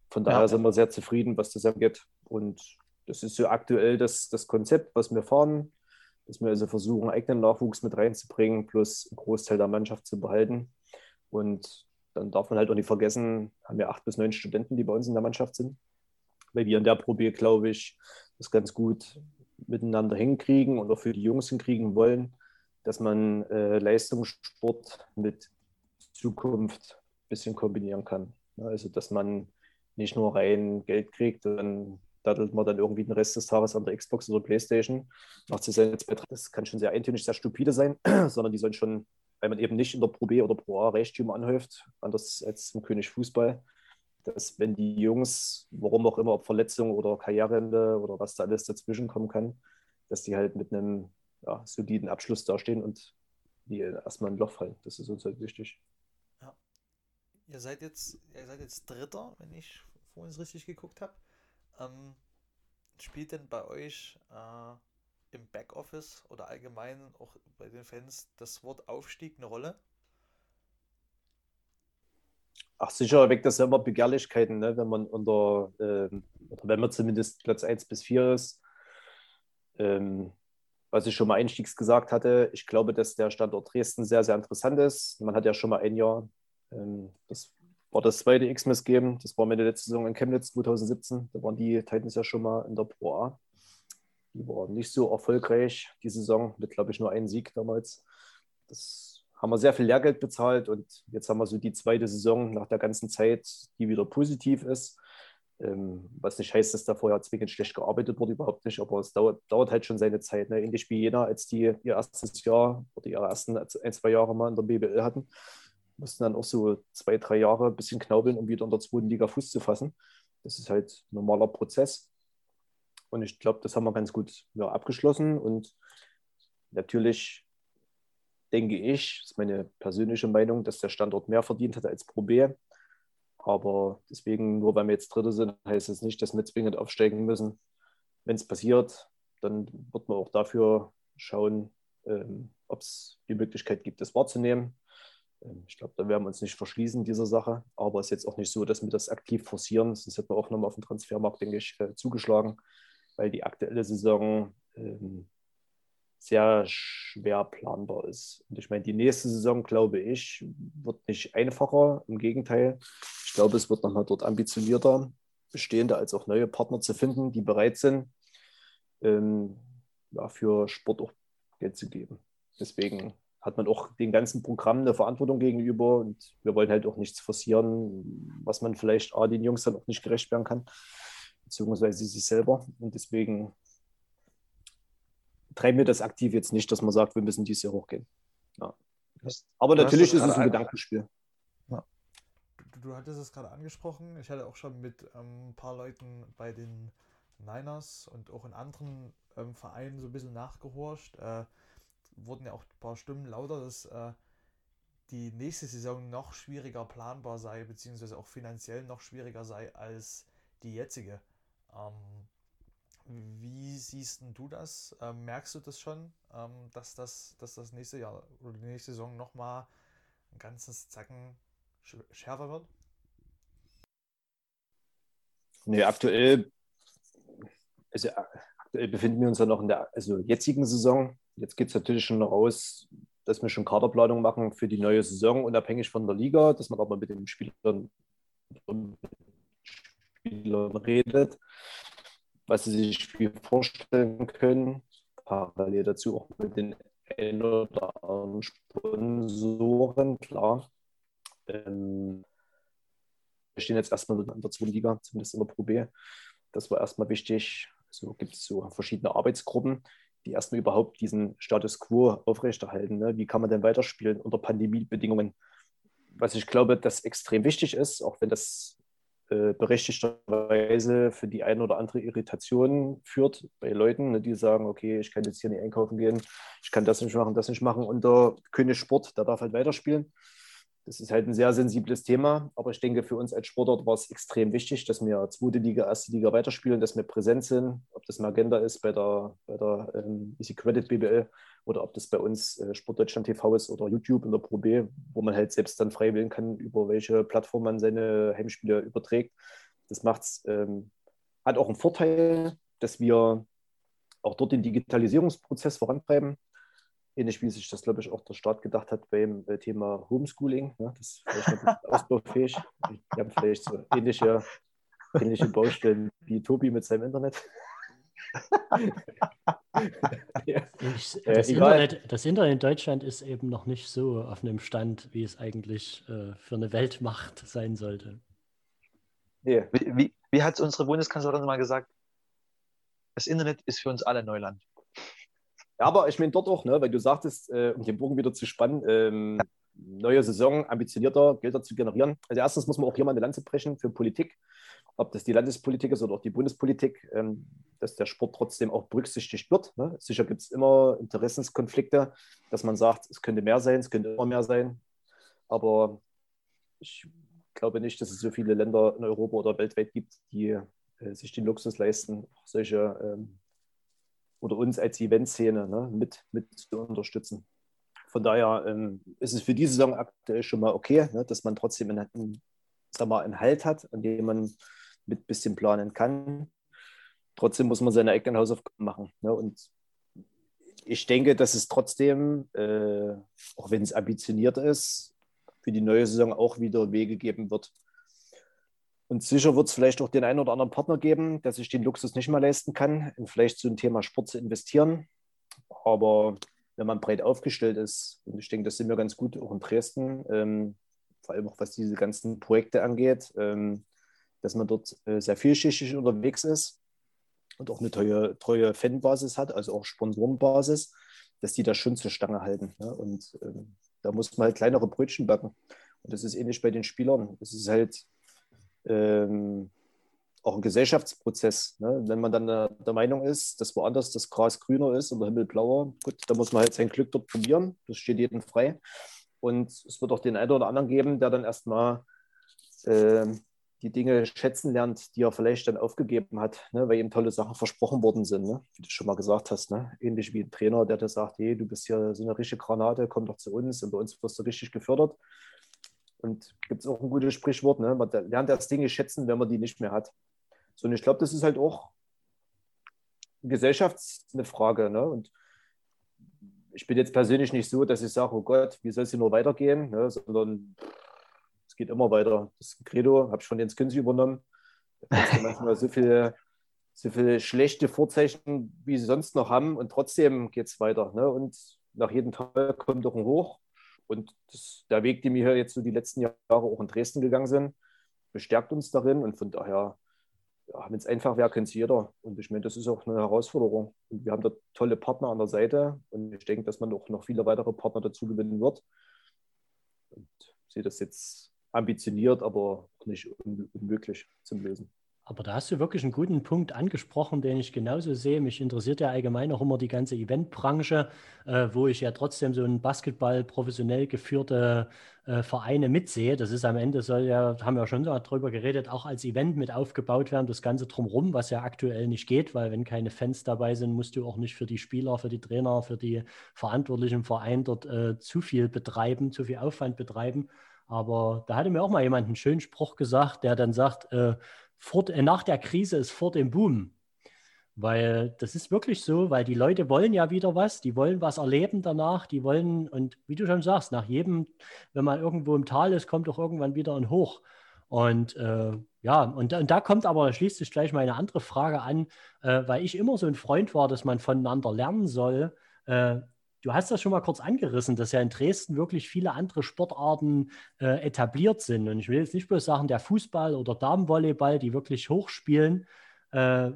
Von daher ja. sind wir sehr zufrieden, was das angeht. Und das ist so aktuell das, das Konzept, was wir fahren. dass wir also versuchen, eigenen Nachwuchs mit reinzubringen, plus einen Großteil der Mannschaft zu behalten. Und dann darf man halt auch nicht vergessen, haben wir acht bis neun Studenten, die bei uns in der Mannschaft sind. Weil wir in der Probe, glaube ich, das ganz gut miteinander hinkriegen und auch für die Jungs hinkriegen wollen, dass man äh, Leistungssport mit Zukunft ein bisschen kombinieren kann. Also, dass man nicht nur rein Geld kriegt, dann daddelt man dann irgendwie den Rest des Tages an der Xbox oder Playstation, macht sich selbst Das kann schon sehr eintönig, sehr stupide sein, sondern die sollen schon, weil man eben nicht in der Pro B oder Pro A Reichtümer anhäuft, anders als im König Fußball, dass wenn die Jungs, warum auch immer, ob Verletzung oder Karriereende oder was da alles dazwischen kommen kann, dass die halt mit einem ja, soliden Abschluss dastehen und die erstmal ein Loch fallen. Das ist uns halt wichtig. Ja. Ihr seid jetzt, ihr seid jetzt Dritter, wenn ich vorhin richtig geguckt habe. Ähm, spielt denn bei euch äh, im Backoffice oder allgemein auch bei den Fans das Wort Aufstieg eine Rolle? Ach, sicher weckt das ja immer Begehrlichkeiten, ne? wenn man unter, äh, oder wenn man zumindest Platz 1 bis 4 ist. Ähm, was ich schon mal einstiegs gesagt hatte, ich glaube, dass der Standort Dresden sehr, sehr interessant ist. Man hat ja schon mal ein Jahr, ähm, das war das zweite X-Mess geben. Das war meine letzte Saison in Chemnitz 2017. Da waren die Titans ja schon mal in der Pro A. Die waren nicht so erfolgreich, die Saison, mit, glaube ich, nur einem Sieg damals. Das haben wir sehr viel Lehrgeld bezahlt und jetzt haben wir so die zweite Saison nach der ganzen Zeit, die wieder positiv ist. Ähm, was nicht heißt, dass da vorher zwingend schlecht gearbeitet wurde, überhaupt nicht, aber es dauert, dauert halt schon seine Zeit. Ne? Ähnlich wie jener, als die ihr erstes Jahr oder ihre ersten ein, zwei Jahre mal in der BBL hatten, mussten dann auch so zwei, drei Jahre ein bisschen knaubeln, um wieder in der zweiten Liga Fuß zu fassen. Das ist halt ein normaler Prozess. Und ich glaube, das haben wir ganz gut ja, abgeschlossen. Und natürlich denke ich, das ist meine persönliche Meinung, dass der Standort mehr verdient hat als Pro B. Aber deswegen, nur weil wir jetzt Dritte sind, heißt es das nicht, dass wir zwingend aufsteigen müssen. Wenn es passiert, dann wird man auch dafür schauen, ähm, ob es die Möglichkeit gibt, das wahrzunehmen. Ähm, ich glaube, da werden wir uns nicht verschließen, dieser Sache. Aber es ist jetzt auch nicht so, dass wir das aktiv forcieren. Sonst hätten wir auch nochmal auf dem Transfermarkt, denke ich, äh, zugeschlagen, weil die aktuelle Saison ähm, sehr schwer planbar ist. Und ich meine, die nächste Saison, glaube ich, wird nicht einfacher. Im Gegenteil, ich glaube, es wird nochmal dort ambitionierter, bestehende als auch neue Partner zu finden, die bereit sind, ähm, für Sport auch Geld zu geben. Deswegen hat man auch den ganzen Programmen eine Verantwortung gegenüber und wir wollen halt auch nichts forcieren, was man vielleicht A, den Jungs dann auch nicht gerecht werden kann, beziehungsweise sich selber. Und deswegen treiben wir das aktiv jetzt nicht, dass man sagt, wir müssen dies Jahr hochgehen. Ja. Aber natürlich ist es ein Gedankenspiel. Ja. Du, du, hattest es gerade angesprochen. Ich hatte auch schon mit ähm, ein paar Leuten bei den Niners und auch in anderen ähm, Vereinen so ein bisschen nachgehorcht. Äh, wurden ja auch ein paar Stimmen lauter, dass äh, die nächste Saison noch schwieriger planbar sei, beziehungsweise auch finanziell noch schwieriger sei als die jetzige. Ähm, wie siehst du das? Ähm, merkst du das schon, ähm, dass, das, dass das nächste Jahr oder die nächste Saison nochmal ein ganzes Zacken schärfer wird? Nee, aktuell, also aktuell befinden wir uns ja noch in der also jetzigen Saison. Jetzt geht es natürlich schon raus, dass wir schon Kaderplanung machen für die neue Saison, unabhängig von der Liga, dass man aber mit den Spielern, Spielern redet, was sie sich vorstellen können. Parallel dazu auch mit den ein oder anderen Sponsoren, klar. Ähm, wir stehen jetzt erstmal in der zweiten Liga, zumindest in der Pro B. Das war erstmal wichtig. So gibt es so verschiedene Arbeitsgruppen, die erstmal überhaupt diesen Status quo aufrechterhalten. Ne? Wie kann man denn weiterspielen unter Pandemiebedingungen? Was ich glaube, das extrem wichtig ist, auch wenn das äh, berechtigterweise für die eine oder andere Irritation führt bei Leuten, ne, die sagen, okay, ich kann jetzt hier nicht einkaufen gehen, ich kann das nicht machen, das nicht machen. Und der König Sport, der darf halt weiterspielen. Das ist halt ein sehr sensibles Thema, aber ich denke, für uns als Sportort war es extrem wichtig, dass wir zweite Liga, erste Liga weiterspielen, dass wir präsent sind, ob das eine Agenda ist bei der, bei der ähm, Easy Credit BBL oder ob das bei uns äh, Sportdeutschland TV ist oder YouTube in der Pro B, wo man halt selbst dann frei wählen kann, über welche Plattform man seine Heimspiele überträgt. Das macht's, ähm, hat auch einen Vorteil, dass wir auch dort den Digitalisierungsprozess vorantreiben. Ähnlich wie sich das, glaube ich, auch der Staat gedacht hat beim äh, Thema Homeschooling. Ne? Das ist vielleicht noch ausbaufähig. Wir haben vielleicht so ähnliche, ähnliche Baustellen wie Tobi mit seinem Internet. ich, das, Internet, das, Internet, in Deutschland ist eben noch nicht so auf einem Stand, wie es eigentlich äh, für eine Weltmacht sein sollte. Wie, wie, wie hat es unsere Bundeskanzlerin mal gesagt? Das Internet ist für uns alle Neuland. Ja, aber ich meine dort auch, ne, weil du sagtest, äh, um den Bogen wieder zu spannen, ähm, neue Saison, ambitionierter, Gelder zu generieren. Also erstens muss man auch hier mal eine Lanze brechen für Politik ob das die Landespolitik ist oder auch die Bundespolitik, ähm, dass der Sport trotzdem auch berücksichtigt wird. Ne? Sicher gibt es immer Interessenskonflikte, dass man sagt, es könnte mehr sein, es könnte immer mehr sein. Aber ich glaube nicht, dass es so viele Länder in Europa oder weltweit gibt, die äh, sich den Luxus leisten, solche ähm, oder uns als Eventszene ne, mit, mit zu unterstützen. Von daher ähm, ist es für diese Saison aktuell schon mal okay, ne, dass man trotzdem einen, einen, sag mal, einen Halt hat, an dem man mit bisschen planen kann. Trotzdem muss man seine eigenen Hausaufgaben machen. Ne? Und ich denke, dass es trotzdem, äh, auch wenn es ambitioniert ist, für die neue Saison auch wieder Wege geben wird. Und sicher wird es vielleicht auch den einen oder anderen Partner geben, der sich den Luxus nicht mehr leisten kann, in vielleicht so ein Thema Sport zu investieren. Aber wenn man breit aufgestellt ist, und ich denke, das sind wir ganz gut auch in Dresden, ähm, vor allem auch was diese ganzen Projekte angeht, ähm, dass man dort äh, sehr vielschichtig unterwegs ist und auch eine treue, treue Fanbasis hat, also auch Sponsorenbasis, dass die das schon zur Stange halten. Ne? Und ähm, da muss man halt kleinere Brötchen backen. Und das ist ähnlich bei den Spielern. Es ist halt ähm, auch ein Gesellschaftsprozess. Ne? Wenn man dann der, der, Meinung ist, dass woanders das Gras grüner ist und der Himmel blauer, gut, da muss man halt sein Glück dort probieren. Das steht jedem frei. Und es wird auch den einen oder anderen geben, der dann erstmal äh, die Dinge schätzen lernt, die er vielleicht dann aufgegeben hat, ne, weil ihm tolle Sachen versprochen worden sind, ne, wie du schon mal gesagt hast. Ne? Ähnlich wie ein Trainer, der dir sagt, hey, du bist hier so eine richtige Granate, komm doch zu uns und bei uns wirst du richtig gefördert. Und gibt es auch ein gutes Sprichwort, ne? man lernt erst Dinge schätzen, wenn man die nicht mehr hat. So, und ich glaube, das ist halt auch eine Frage. Ne? Und ich bin jetzt persönlich nicht so, dass ich sage, oh Gott, wie soll es hier nur weitergehen, ne? sondern geht immer weiter. Das Credo habe ich von Jens Künzi übernommen. Da manchmal so viele, so viele schlechte Vorzeichen, wie sie sonst noch haben, und trotzdem geht es weiter. Ne? Und nach jedem Tal kommt doch ein Hoch. Und das, der Weg, den wir hier jetzt so die letzten Jahre auch in Dresden gegangen sind, bestärkt uns darin. Und von daher, ja, wenn es einfach wäre, könnte es jeder. Und ich meine, das ist auch eine Herausforderung. Und wir haben da tolle Partner an der Seite. Und ich denke, dass man auch noch viele weitere Partner dazu gewinnen wird. Und sehe das jetzt ambitioniert, aber nicht unmöglich zum Lösen. Aber da hast du wirklich einen guten Punkt angesprochen, den ich genauso sehe. Mich interessiert ja allgemein auch immer die ganze Eventbranche, äh, wo ich ja trotzdem so ein Basketball professionell geführte äh, Vereine mitsehe. Das ist am Ende, soll ja, haben wir schon darüber geredet, auch als Event mit aufgebaut werden, das Ganze drumherum, was ja aktuell nicht geht, weil wenn keine Fans dabei sind, musst du auch nicht für die Spieler, für die Trainer, für die Verantwortlichen Verein dort äh, zu viel betreiben, zu viel Aufwand betreiben. Aber da hatte mir auch mal jemand einen schönen Spruch gesagt, der dann sagt, vor, äh, nach der Krise ist vor dem Boom. Weil das ist wirklich so, weil die Leute wollen ja wieder was, die wollen was erleben danach, die wollen, und wie du schon sagst, nach jedem, wenn man irgendwo im Tal ist, kommt doch irgendwann wieder ein Hoch. Und äh, ja, und, und, da kommt aber, schließt sich gleich meine andere Frage an, äh, weil ich immer so ein Freund war, dass man voneinander lernen soll. Äh, Du hast das schon mal kurz angerissen, dass ja in Dresden wirklich viele andere Sportarten äh, etabliert sind. Und ich will jetzt nicht bloß sagen, der Fußball oder Damenvolleyball, die wirklich hochspielen. Äh,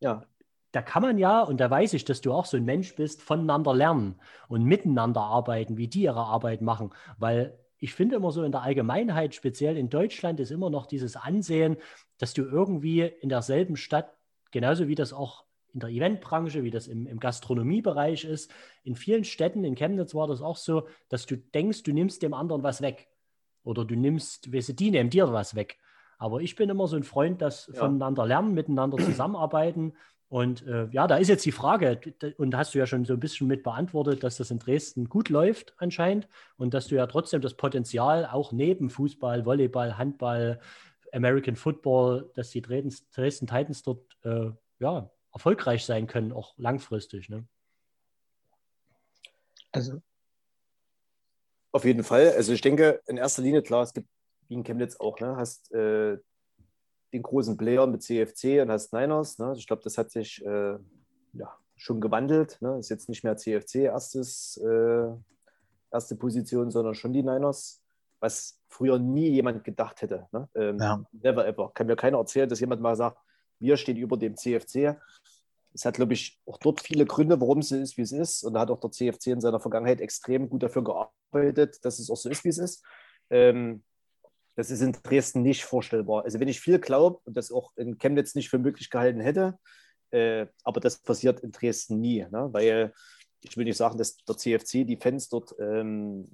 ja, da kann man ja, und da weiß ich, dass du auch so ein Mensch bist, voneinander lernen und miteinander arbeiten, wie die ihre Arbeit machen. Weil ich finde immer so in der Allgemeinheit, speziell in Deutschland, ist immer noch dieses Ansehen, dass du irgendwie in derselben Stadt, genauso wie das auch in der Eventbranche, wie das im, im Gastronomiebereich ist. In vielen Städten, in Chemnitz war das auch so, dass du denkst, du nimmst dem anderen was weg. Oder du nimmst, weißt du, die nehmen dir was weg. Aber ich bin immer so ein Freund, dass ja. voneinander lernen, miteinander zusammenarbeiten. Und äh, ja, da ist jetzt die Frage, und hast du ja schon so ein bisschen mit beantwortet, dass das in Dresden gut läuft anscheinend und dass du ja trotzdem das Potenzial auch neben Fußball, Volleyball, Handball, American Football, dass die Dresden, Dresden Titans dort äh, ja, erfolgreich sein können, auch langfristig. Ne? Also auf jeden Fall. Also ich denke, in erster Linie, klar, es gibt wie in Chemnitz auch, ne? Hast äh, den großen Player mit CFC und hast Niners. Ne? Ich glaube, das hat sich äh, ja, schon gewandelt. Ne? Ist jetzt nicht mehr CFC erstes, äh, erste Position, sondern schon die Niners, was früher nie jemand gedacht hätte. Ne? Ähm, ja. Never ever. Kann mir keiner erzählen, dass jemand mal sagt, wir stehen über dem CFC. Es hat, glaube ich, auch dort viele Gründe, warum es so ist, wie es ist. Und da hat auch der CFC in seiner Vergangenheit extrem gut dafür gearbeitet, dass es auch so ist, wie es ist. Ähm, das ist in Dresden nicht vorstellbar. Also wenn ich viel glaube und das auch in Chemnitz nicht für möglich gehalten hätte, äh, aber das passiert in Dresden nie, ne? weil ich will nicht sagen, dass der CFC die Fans dort ähm,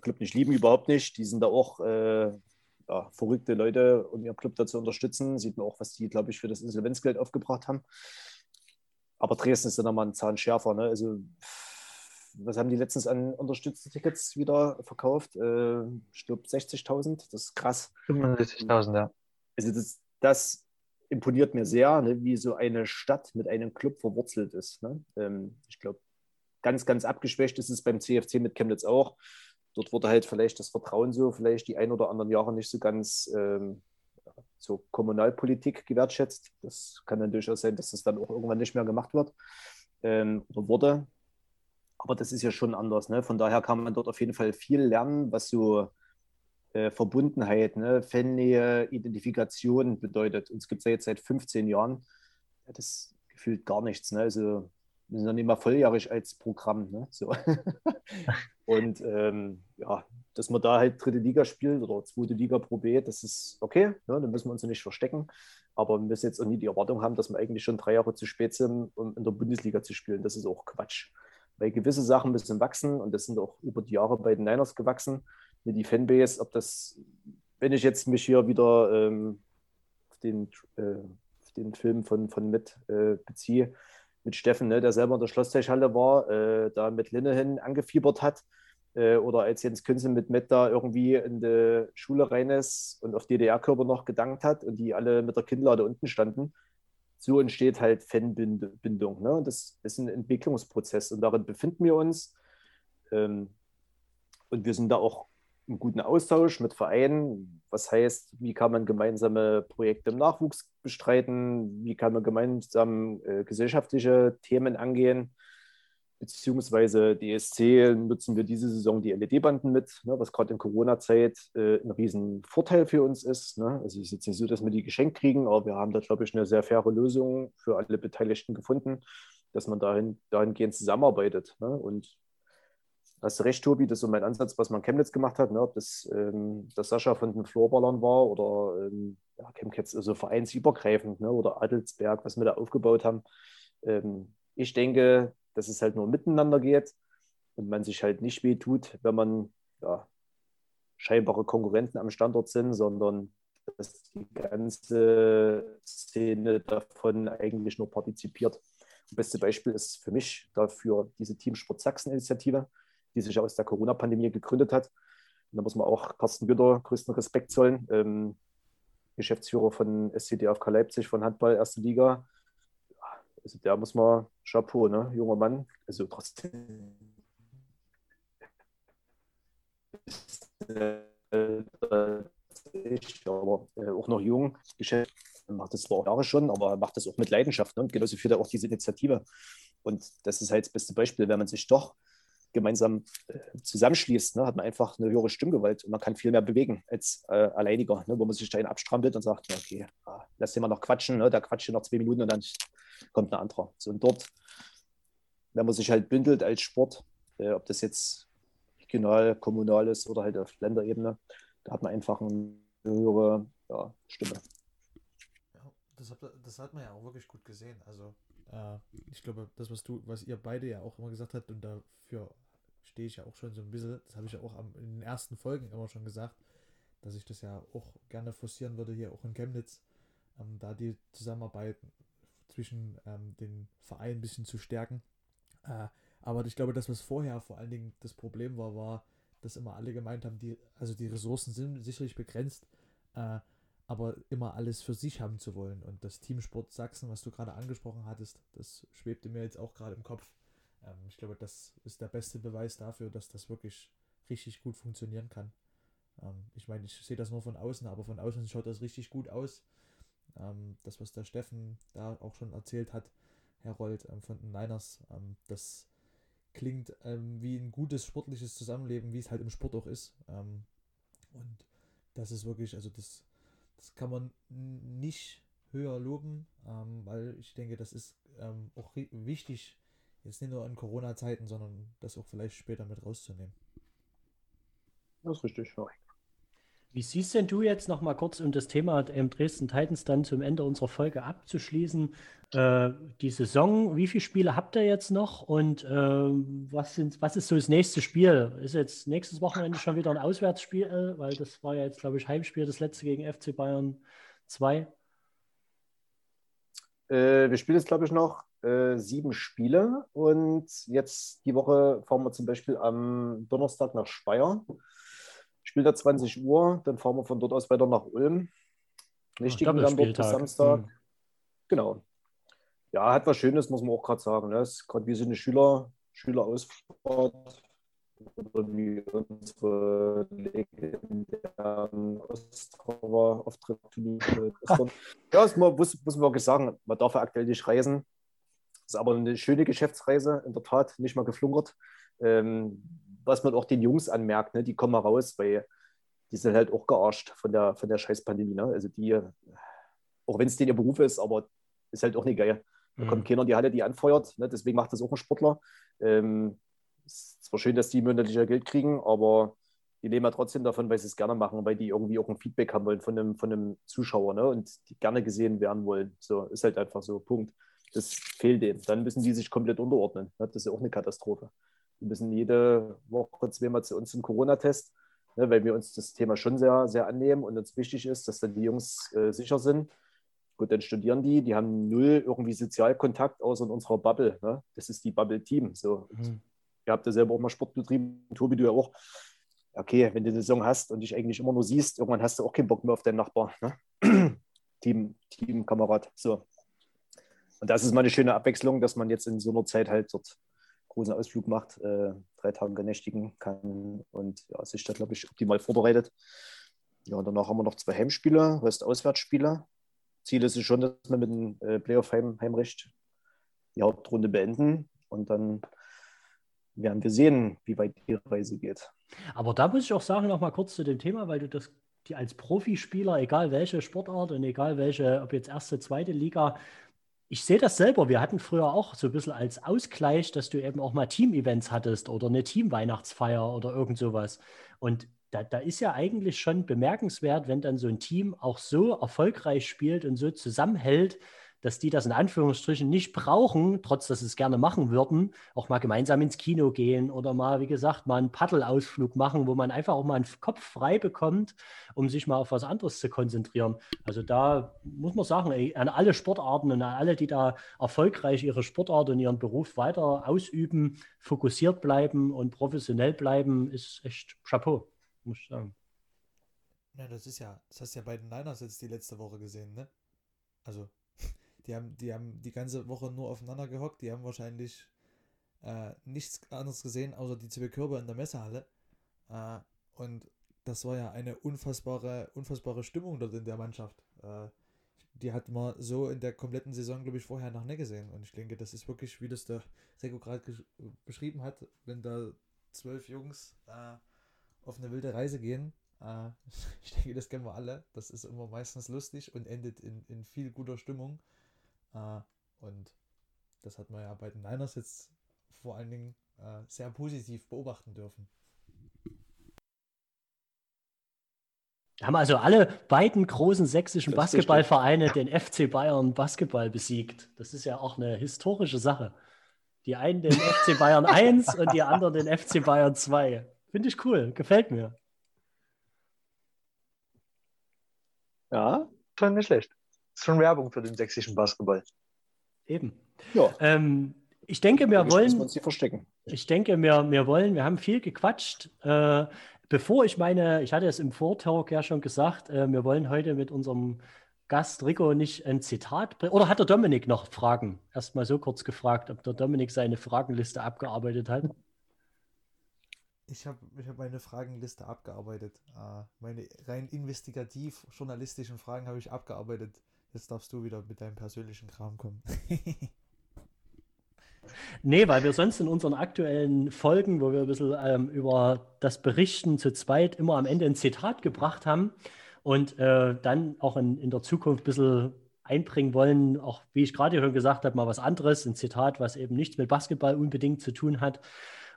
Club nicht lieben, überhaupt nicht. Die sind da auch äh, ja, verrückte Leute, um ihren Club da zu unterstützen. Sieht man auch, was die, glaube ich, für das Insolvenzgeld aufgebracht haben. Aber Dresden ist dann nochmal ein Zahn schärfer. Ne? Also was haben die letztens an unterstützte Tickets wieder verkauft? Äh, ich glaube 60.000, das ist krass. 65.000, ja. Also das, das imponiert mir sehr, ne, wie so eine Stadt mit einem Club verwurzelt ist. Ne? Ähm, ich glaube, ganz, ganz abgeschwächt ist es beim CFC mit Chemnitz auch. Dort wurde halt vielleicht das Vertrauen so, vielleicht die ein oder anderen Jahre nicht so ganz ähm, so Kommunalpolitik gewertschätzt. Das kann dann durchaus sein, dass das dann auch irgendwann nicht mehr gemacht wird ähm, oder wurde. Aber das ist ja schon anders. Ne? Von daher kann man dort auf jeden Fall viel lernen, was so äh, Verbundenheit, ne? Fannähe, Identifikation bedeutet. Uns gibt es ja jetzt seit 15 Jahren. Ja, das gefühlt gar nichts. Ne? Also wir sind ja nicht mal volljährig als Programm. Ne? So. Und ähm, ja, dass man da halt dritte Liga spielt oder zweite Liga Pro B, das ist okay. Ne? Da müssen wir uns ja nicht verstecken. Aber wir müssen jetzt auch nie die Erwartung haben, dass wir eigentlich schon drei Jahre zu spät sind, um in der Bundesliga zu spielen. Das ist auch Quatsch weil gewisse Sachen müssen wachsen und das sind auch über die Jahre bei den Niners gewachsen. Mit die Fanbase, ob das, wenn ich jetzt mich hier wieder ähm, auf, den, äh, auf den Film von, von Matt äh, beziehe, mit Steffen, ne, der selber in der Schlossteichhalle war, äh, da mit Linnehan angefiebert hat, äh, oder als Jens Künze mit Matt da irgendwie in die Schule rein ist und auf DDR-Körper noch gedankt hat und die alle mit der Kinnlade unten standen so entsteht halt Fanbindung. Ne? Das ist ein Entwicklungsprozess und darin befinden wir uns. Ähm, und wir sind da auch im guten Austausch mit Vereinen. Was heißt, wie kann man gemeinsame Projekte im Nachwuchs bestreiten? Wie kann man gemeinsam äh, gesellschaftliche Themen angehen? beziehungsweise DSC nutzen wir diese Saison die LED-Banden mit, ne, was gerade in Corona-Zeit äh, ein riesen Vorteil für uns ist. Ne? Also es ist jetzt nicht so, dass wir die geschenkt kriegen, aber wir haben da, glaube ich, eine sehr faire Lösung für alle Beteiligten gefunden, dass man dahin, dahingehend zusammenarbeitet. Ne? Und hast du recht, Tobi, das ist so mein Ansatz, was man Chemnitz gemacht hat, ne? ob das, ähm, das Sascha von den Floorballern war oder ähm, ja, Chemnitz, also vereinsübergreifend ne? oder Adelsberg, was wir da aufgebaut haben. Ähm, ich denke, dass es halt nur miteinander geht und man sich halt nicht wehtut, wenn man ja, scheinbare Konkurrenten am Standort sind, sondern dass die ganze Szene davon eigentlich nur partizipiert. Das beste Beispiel ist für mich dafür diese Team Sport Sachsen-Initiative, die sich aus der Corona-Pandemie gegründet hat. Und da muss man auch Carsten Gütter größten Respekt zollen, ähm, Geschäftsführer von SCDFK Leipzig von Handball, erste Liga, also der muss man Chapeau, ne? Junger Mann. Also trotzdem. Aber äh, auch noch jung. Geschäft macht das zwar Jahre schon, aber macht das auch mit Leidenschaft. Ne? Und genauso führt er auch diese Initiative. Und das ist halt das beste Beispiel, wenn man sich doch gemeinsam äh, zusammenschließt, ne, hat man einfach eine höhere Stimmgewalt und man kann viel mehr bewegen als äh, alleiniger, ne, wo man sich da abstrampelt und sagt, okay, ah, lass den mal noch quatschen, ne, da quatscht noch zwei Minuten und dann kommt ein anderer. So, und dort, wenn man sich halt bündelt als Sport, äh, ob das jetzt regional, kommunal ist oder halt auf Länderebene, da hat man einfach eine höhere ja, Stimme. Ja, das, hat, das hat man ja auch wirklich gut gesehen. Also äh, ich glaube, das, was du, was ihr beide ja auch immer gesagt habt, und dafür stehe ich ja auch schon so ein bisschen, das habe ich ja auch am, in den ersten Folgen immer schon gesagt, dass ich das ja auch gerne forcieren würde, hier auch in Chemnitz, ähm, da die Zusammenarbeit zwischen ähm, den Vereinen ein bisschen zu stärken. Äh, aber ich glaube, das, was vorher vor allen Dingen das Problem war, war, dass immer alle gemeint haben, die, also die Ressourcen sind sicherlich begrenzt, äh, aber immer alles für sich haben zu wollen. Und das Teamsport Sachsen, was du gerade angesprochen hattest, das schwebte mir jetzt auch gerade im Kopf. Ähm, ich glaube, das ist der beste Beweis dafür, dass das wirklich richtig gut funktionieren kann. Ähm, ich meine, ich sehe das nur von außen, aber von außen schaut das richtig gut aus. Ähm, das, was der Steffen da auch schon erzählt hat, Herold ähm, von den Niners, ähm, das klingt ähm, wie ein gutes sportliches Zusammenleben, wie es halt im Sport auch ist. Und das ist wirklich, also das, das kann man nicht höher loben, ähm, weil ich denke, das ist ähm, auch wichtig, jetzt nicht nur in Corona-Zeiten, sondern das auch vielleicht später mit rauszunehmen. Das ist richtig, ja. Wie siehst denn du jetzt noch mal kurz, um das Thema ähm, Dresden Titans dann zum Ende unserer Folge abzuschließen, äh, die Saison? Wie viele Spiele habt ihr jetzt noch und äh, was, sind, was ist so das nächste Spiel? Ist jetzt nächstes Wochenende schon wieder ein Auswärtsspiel, weil das war ja jetzt, glaube ich, Heimspiel, das letzte gegen FC Bayern 2. Äh, wir spielen jetzt, glaube ich, noch äh, sieben Spiele und jetzt die Woche fahren wir zum Beispiel am Donnerstag nach Speyer spielt er 20 Uhr, dann fahren wir von dort aus weiter nach Ulm. Nächtigen dann dort bis Samstag. Mhm. Genau. Ja, hat was Schönes, muss man auch gerade sagen. Ne? Gerade wie so eine Schüler, Schülerausfahrt oder wie unsere legendären Ostrauer-Auftritte. ja, das muss, muss man wirklich sagen, man darf ja aktuell nicht reisen. Das ist aber eine schöne Geschäftsreise, in der Tat, nicht mal geflunkert. Ähm, was man auch den Jungs anmerkt, ne, die kommen mal raus, weil die sind halt auch gearscht von der, von der Scheißpandemie. Ne? Also die, auch wenn es denen ihr Beruf ist, aber ist halt auch nicht geil. Da mhm. kommt keiner in die Halle, die anfeuert. Ne? Deswegen macht das auch ein Sportler. Ähm, ist zwar schön, dass die monatlicher Geld kriegen, aber die leben ja trotzdem davon, weil sie es gerne machen, weil die irgendwie auch ein Feedback haben wollen von einem, von einem Zuschauer ne? und die gerne gesehen werden wollen. So ist halt einfach so. Punkt. Das fehlt denen. Dann müssen die sich komplett unterordnen. Ne? Das ist ja auch eine Katastrophe. Wir müssen jede Woche zweimal zu uns zum Corona-Test, ne, weil wir uns das Thema schon sehr, sehr annehmen und uns wichtig ist, dass dann die Jungs äh, sicher sind. Gut, dann studieren die, die haben null irgendwie Sozialkontakt außer in unserer Bubble. Ne? Das ist die Bubble-Team. So. Mhm. Ihr habt ja selber auch mal Sport betrieben, Tobi, du ja auch. Okay, wenn du eine Saison hast und dich eigentlich immer nur siehst, irgendwann hast du auch keinen Bock mehr auf deinen Nachbar. Ne? Team, Teamkamerad. So. Und das ist mal eine schöne Abwechslung, dass man jetzt in so einer Zeit halt dort großen Ausflug macht, äh, drei Tage genächtigen kann und ja, sich da, glaube ich, optimal vorbereitet. Ja, und danach haben wir noch zwei Heimspiele, Rest Auswärtsspiele. Ziel ist es schon, dass wir mit dem äh, Playoff-Heimrecht die Hauptrunde beenden und dann werden wir sehen, wie weit die Reise geht. Aber da muss ich auch sagen, noch mal kurz zu dem Thema, weil du das die als Profispieler, egal welche Sportart und egal welche, ob jetzt erste, zweite Liga, ich sehe das selber. Wir hatten früher auch so ein bisschen als Ausgleich, dass du eben auch mal Team-Events hattest oder eine Team-Weihnachtsfeier oder irgend sowas. Und da, da, ist ja eigentlich schon bemerkenswert, wenn dann so ein Team auch so erfolgreich spielt und so zusammenhält, dass die das in Anführungsstrichen nicht brauchen, trotz dass sie es gerne machen würden, auch mal gemeinsam ins Kino gehen oder mal, wie gesagt, mal einen Paddelausflug machen, wo man einfach auch mal einen Kopf frei bekommt, um sich mal auf was anderes zu konzentrieren. Also da muss man sagen, ey, an alle Sportarten und an alle, die da erfolgreich ihre Sportart und ihren Beruf weiter ausüben, fokussiert bleiben und professionell bleiben, ist echt Chapeau, muss ich sagen. Ja, das ist ja, das hast du ja bei den Niners jetzt die letzte Woche gesehen, ne? Also die haben, die haben die ganze Woche nur aufeinander gehockt. Die haben wahrscheinlich äh, nichts anderes gesehen, außer die zwei Körper in der Messehalle. Äh, und das war ja eine unfassbare, unfassbare Stimmung dort in der Mannschaft. Äh, die hat man so in der kompletten Saison, glaube ich, vorher noch nicht gesehen. Und ich denke, das ist wirklich, wie das der Seko gerade beschrieben hat, wenn da zwölf Jungs äh, auf eine wilde Reise gehen. Äh, ich denke, das kennen wir alle. Das ist immer meistens lustig und endet in, in viel guter Stimmung. Äh, und das hat man ja bei den Niners jetzt vor allen Dingen äh, sehr positiv beobachten dürfen. Haben also alle beiden großen sächsischen Basketballvereine den FC Bayern Basketball besiegt. Das ist ja auch eine historische Sache. Die einen den FC Bayern 1 und die anderen den FC Bayern 2. Finde ich cool, gefällt mir. Ja, schon nicht schlecht ist schon Werbung für den sächsischen Basketball. Eben. Ja. Ähm, ich denke, wir wollen. Wir sie verstecken. Ich denke, wir, wir wollen, wir haben viel gequatscht. Äh, bevor ich meine, ich hatte es im Vortalk ja schon gesagt, äh, wir wollen heute mit unserem Gast Rico nicht ein Zitat bringen. Oder hat der Dominik noch Fragen? Erstmal so kurz gefragt, ob der Dominik seine Fragenliste abgearbeitet hat. Ich habe ich hab meine Fragenliste abgearbeitet. Äh, meine rein investigativ journalistischen Fragen habe ich abgearbeitet. Jetzt darfst du wieder mit deinem persönlichen Kram kommen. nee, weil wir sonst in unseren aktuellen Folgen, wo wir ein bisschen ähm, über das Berichten zu zweit immer am Ende ein Zitat gebracht haben und äh, dann auch in, in der Zukunft ein bisschen einbringen wollen, auch wie ich gerade schon gesagt habe, mal was anderes, ein Zitat, was eben nichts mit Basketball unbedingt zu tun hat.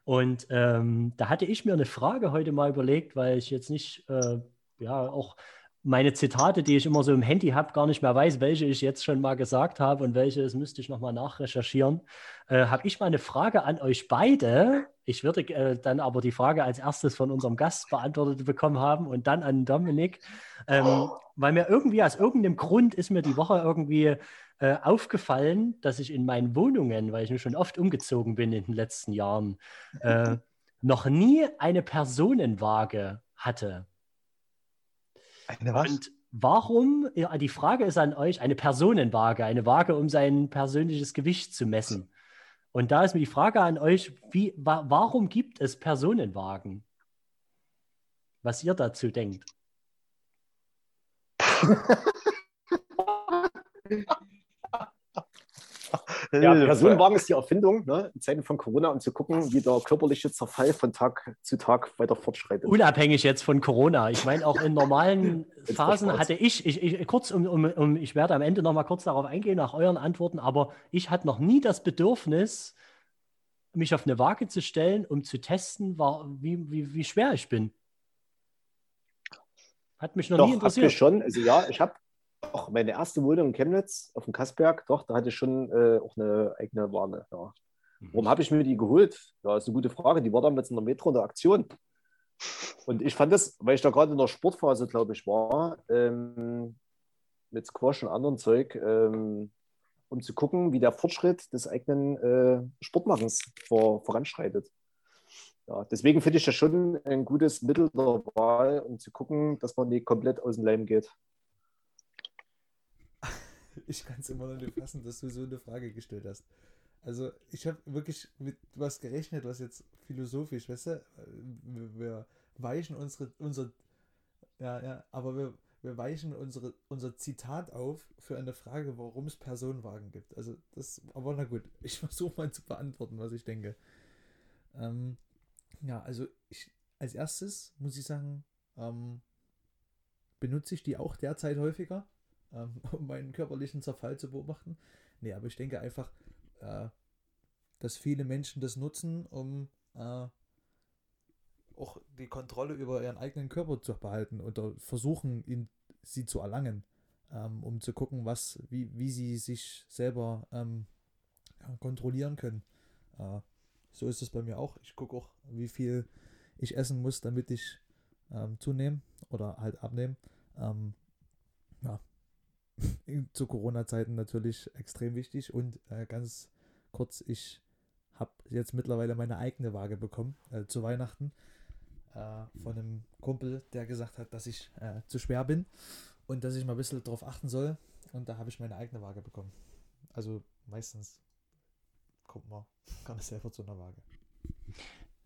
Und ähm, da hatte ich mir eine Frage heute mal überlegt, weil ich jetzt nicht, äh, ja, auch meine Zitate, die ich immer so im Handy habe, gar nicht mehr weiß, welche ich jetzt schon mal gesagt habe und welche, das müsste ich nochmal nachrecherchieren. Äh, habe ich mal eine Frage an euch beide. Ich würde äh, dann aber die Frage als erstes von unserem Gast beantwortet bekommen haben und dann an Dominik. Ähm, weil mir irgendwie aus irgendeinem Grund ist mir die Woche irgendwie äh, aufgefallen, dass ich in meinen Wohnungen, weil ich mir schon oft umgezogen bin in den letzten Jahren, äh, noch nie eine Personenwaage hatte. Eine was? Und warum, ja, die Frage ist an euch, eine Personenwaage, eine Waage, um sein persönliches Gewicht zu messen. Und da ist mir die Frage an euch, wie, wa warum gibt es Personenwagen? Was ihr dazu denkt. Ja, Personenwagen ist die Erfindung ne, in Zeiten von Corona, um zu gucken, wie der körperliche Zerfall von Tag zu Tag weiter fortschreitet. Unabhängig jetzt von Corona. Ich meine, auch in normalen Phasen hatte ich, ich, ich kurz, um, um, um, ich werde am Ende nochmal kurz darauf eingehen, nach euren Antworten, aber ich hatte noch nie das Bedürfnis, mich auf eine Waage zu stellen, um zu testen, war, wie, wie, wie schwer ich bin. Hat mich noch Doch, nie interessiert. Doch, schon. Also ja, ich habe auch meine erste Wohnung in Chemnitz auf dem Kassberg, doch, da hatte ich schon äh, auch eine eigene Warne. Ja. Mhm. Warum habe ich mir die geholt? Ja, ist eine gute Frage. Die war damals in der Metro in der Aktion. Und ich fand das, weil ich da gerade in der Sportphase, glaube ich, war, ähm, mit Squash und anderem Zeug, ähm, um zu gucken, wie der Fortschritt des eigenen äh, Sportmachens vor, voranschreitet. Ja, deswegen finde ich das schon ein gutes Mittel der Wahl, um zu gucken, dass man nicht komplett aus dem Leim geht. Ich kann es immer noch nicht fassen, dass du so eine Frage gestellt hast. Also, ich habe wirklich mit was gerechnet, was jetzt philosophisch, weißt du, wir, weichen unsere, unser, ja, ja, aber wir, wir weichen unsere, unser Zitat auf für eine Frage, warum es Personenwagen gibt. Also, das, aber na gut, ich versuche mal zu beantworten, was ich denke. Ähm, ja, also, ich, als erstes muss ich sagen, ähm, benutze ich die auch derzeit häufiger ähm, um meinen körperlichen Zerfall zu beobachten. Nee, aber ich denke einfach, äh, dass viele Menschen das nutzen, um äh, auch die Kontrolle über ihren eigenen Körper zu behalten oder versuchen, ihn, sie zu erlangen, ähm, um zu gucken, was, wie, wie sie sich selber ähm, kontrollieren können. Äh, so ist es bei mir auch. Ich gucke auch, wie viel ich essen muss, damit ich ähm, zunehme oder halt abnehme. Ähm, ja, zu Corona-Zeiten natürlich extrem wichtig. Und äh, ganz kurz, ich habe jetzt mittlerweile meine eigene Waage bekommen äh, zu Weihnachten äh, von einem Kumpel, der gesagt hat, dass ich äh, zu schwer bin und dass ich mal ein bisschen darauf achten soll. Und da habe ich meine eigene Waage bekommen. Also meistens kommt man gar nicht selber zu einer Waage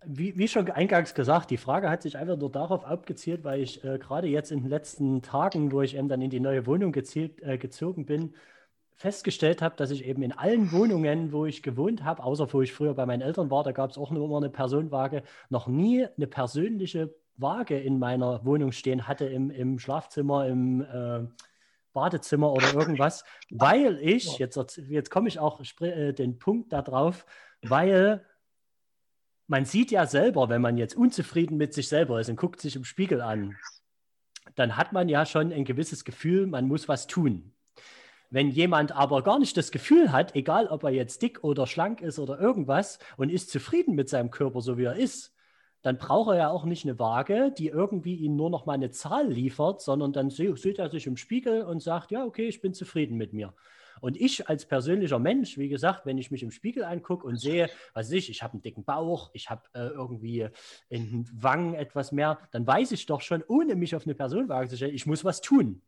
wie, wie, schon eingangs gesagt, die Frage hat sich einfach nur darauf abgezielt, weil ich äh, gerade jetzt in den letzten Tagen, wo ich eben dann in die neue Wohnung gezielt, äh, gezogen bin, festgestellt habe, dass ich eben in allen Wohnungen, wo ich gewohnt habe, außer wo ich früher bei meinen Eltern war, da gab es auch nur immer eine Personenwaage, noch nie eine persönliche Waage in meiner Wohnung stehen hatte, im, im Schlafzimmer, im äh, Badezimmer oder irgendwas, weil ich, jetzt, jetzt komme ich auch äh, den Punkt darauf, weil man sieht ja selber, wenn man jetzt unzufrieden mit sich selber ist und guckt sich im Spiegel an, dann hat man ja schon ein gewisses Gefühl, man muss was tun. Wenn jemand aber gar nicht das Gefühl hat, egal ob er jetzt dick oder schlank ist oder irgendwas und ist zufrieden mit seinem Körper, so wie er ist, dann braucht er ja auch nicht eine Waage, die irgendwie ihm nur noch mal eine Zahl liefert, sondern dann sieht er sich im Spiegel und sagt, ja, okay, ich bin zufrieden mit mir. Und ich als persönlicher Mensch, wie gesagt, wenn ich mich im Spiegel angucke und sehe, was ich, ich habe einen dicken Bauch, ich habe äh, irgendwie in den Wangen etwas mehr, dann weiß ich doch schon, ohne mich auf eine Personenwaage zu stellen, ich muss was tun.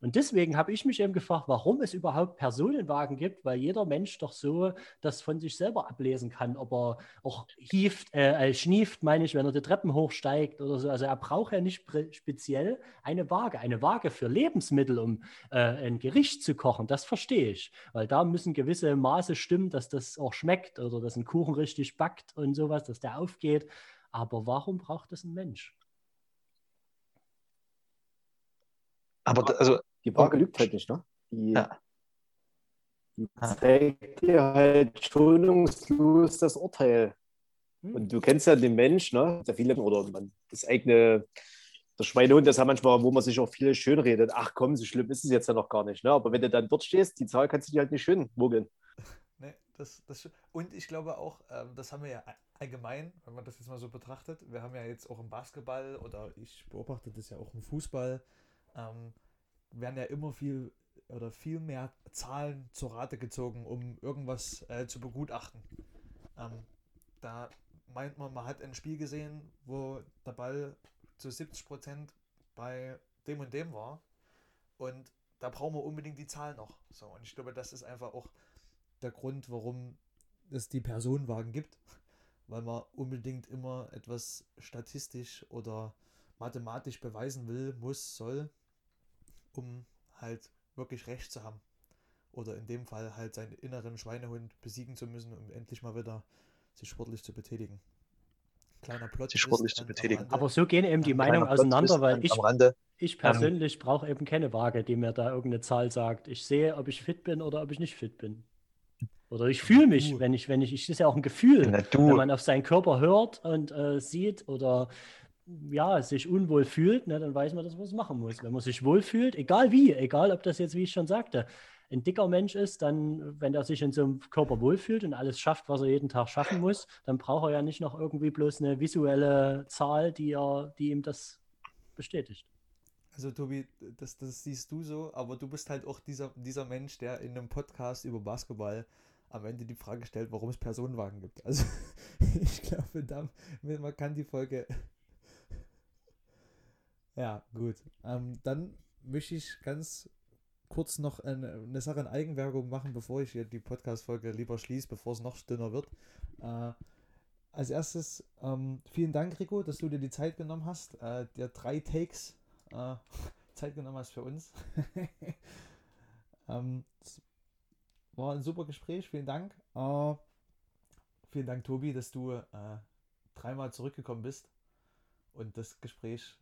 Und deswegen habe ich mich eben gefragt, warum es überhaupt Personenwagen gibt, weil jeder Mensch doch so das von sich selber ablesen kann, ob er auch hieft, äh, äh schnieft, meine ich, wenn er die Treppen hochsteigt oder so. Also er braucht ja nicht speziell eine Waage. Eine Waage für Lebensmittel, um äh, ein Gericht zu kochen, das verstehe ich, weil da müssen gewisse Maße stimmen, dass das auch schmeckt oder dass ein Kuchen richtig backt und sowas, dass der aufgeht. Aber warum braucht das ein Mensch? Aber also, die Waage lügt halt nicht, ne? Die, ja. die zeigt dir halt schonungslos das Urteil. Hm. Und du kennst ja den Mensch, ne? Der viele, oder man, das eigene, der Schweinehund, das ist ja manchmal, wo man sich auch viel schön redet. Ach komm, so schlimm ist es jetzt ja noch gar nicht. Ne? Aber wenn du dann dort stehst, die Zahl kannst du dir halt nicht schön mogeln. Nee, das, das, und ich glaube auch, ähm, das haben wir ja allgemein, wenn man das jetzt mal so betrachtet, wir haben ja jetzt auch im Basketball oder ich beobachte das ja auch im Fußball, ähm, werden ja immer viel oder viel mehr Zahlen zur Rate gezogen, um irgendwas äh, zu begutachten. Ähm, da meint man, man hat ein Spiel gesehen, wo der Ball zu 70% bei dem und dem war. Und da brauchen wir unbedingt die Zahlen noch. So, und ich glaube, das ist einfach auch der Grund, warum es die Personenwagen gibt. Weil man unbedingt immer etwas statistisch oder mathematisch beweisen will, muss, soll, um halt wirklich Recht zu haben. Oder in dem Fall halt seinen inneren Schweinehund besiegen zu müssen, um endlich mal wieder sich sportlich zu betätigen. Kleiner Plot. Sich sportlich zu betätigen. Aber so gehen eben die Meinungen auseinander, weil ich, ich persönlich ähm, brauche eben keine Waage, die mir da irgendeine Zahl sagt. Ich sehe, ob ich fit bin oder ob ich nicht fit bin. Oder ich fühle mich, wenn ich, wenn ich, ich ist ja auch ein Gefühl, wenn man auf seinen Körper hört und äh, sieht oder ja, sich unwohl fühlt, ne, dann weiß man, dass man es machen muss. Wenn man sich wohl fühlt, egal wie, egal ob das jetzt, wie ich schon sagte, ein dicker Mensch ist, dann, wenn er sich in so einem Körper wohlfühlt und alles schafft, was er jeden Tag schaffen muss, dann braucht er ja nicht noch irgendwie bloß eine visuelle Zahl, die, er, die ihm das bestätigt. Also Tobi, das, das siehst du so, aber du bist halt auch dieser, dieser Mensch, der in einem Podcast über Basketball am Ende die Frage stellt, warum es Personenwagen gibt. Also ich glaube, da, man kann die Folge ja, gut. Ähm, dann möchte ich ganz kurz noch eine, eine Sache in Eigenwerbung machen, bevor ich hier die Podcast-Folge lieber schließe, bevor es noch dünner wird. Äh, als erstes, ähm, vielen Dank, Rico, dass du dir die Zeit genommen hast, äh, der drei Takes äh, Zeit genommen hast für uns. ähm, war ein super Gespräch, vielen Dank. Äh, vielen Dank, Tobi, dass du äh, dreimal zurückgekommen bist und das Gespräch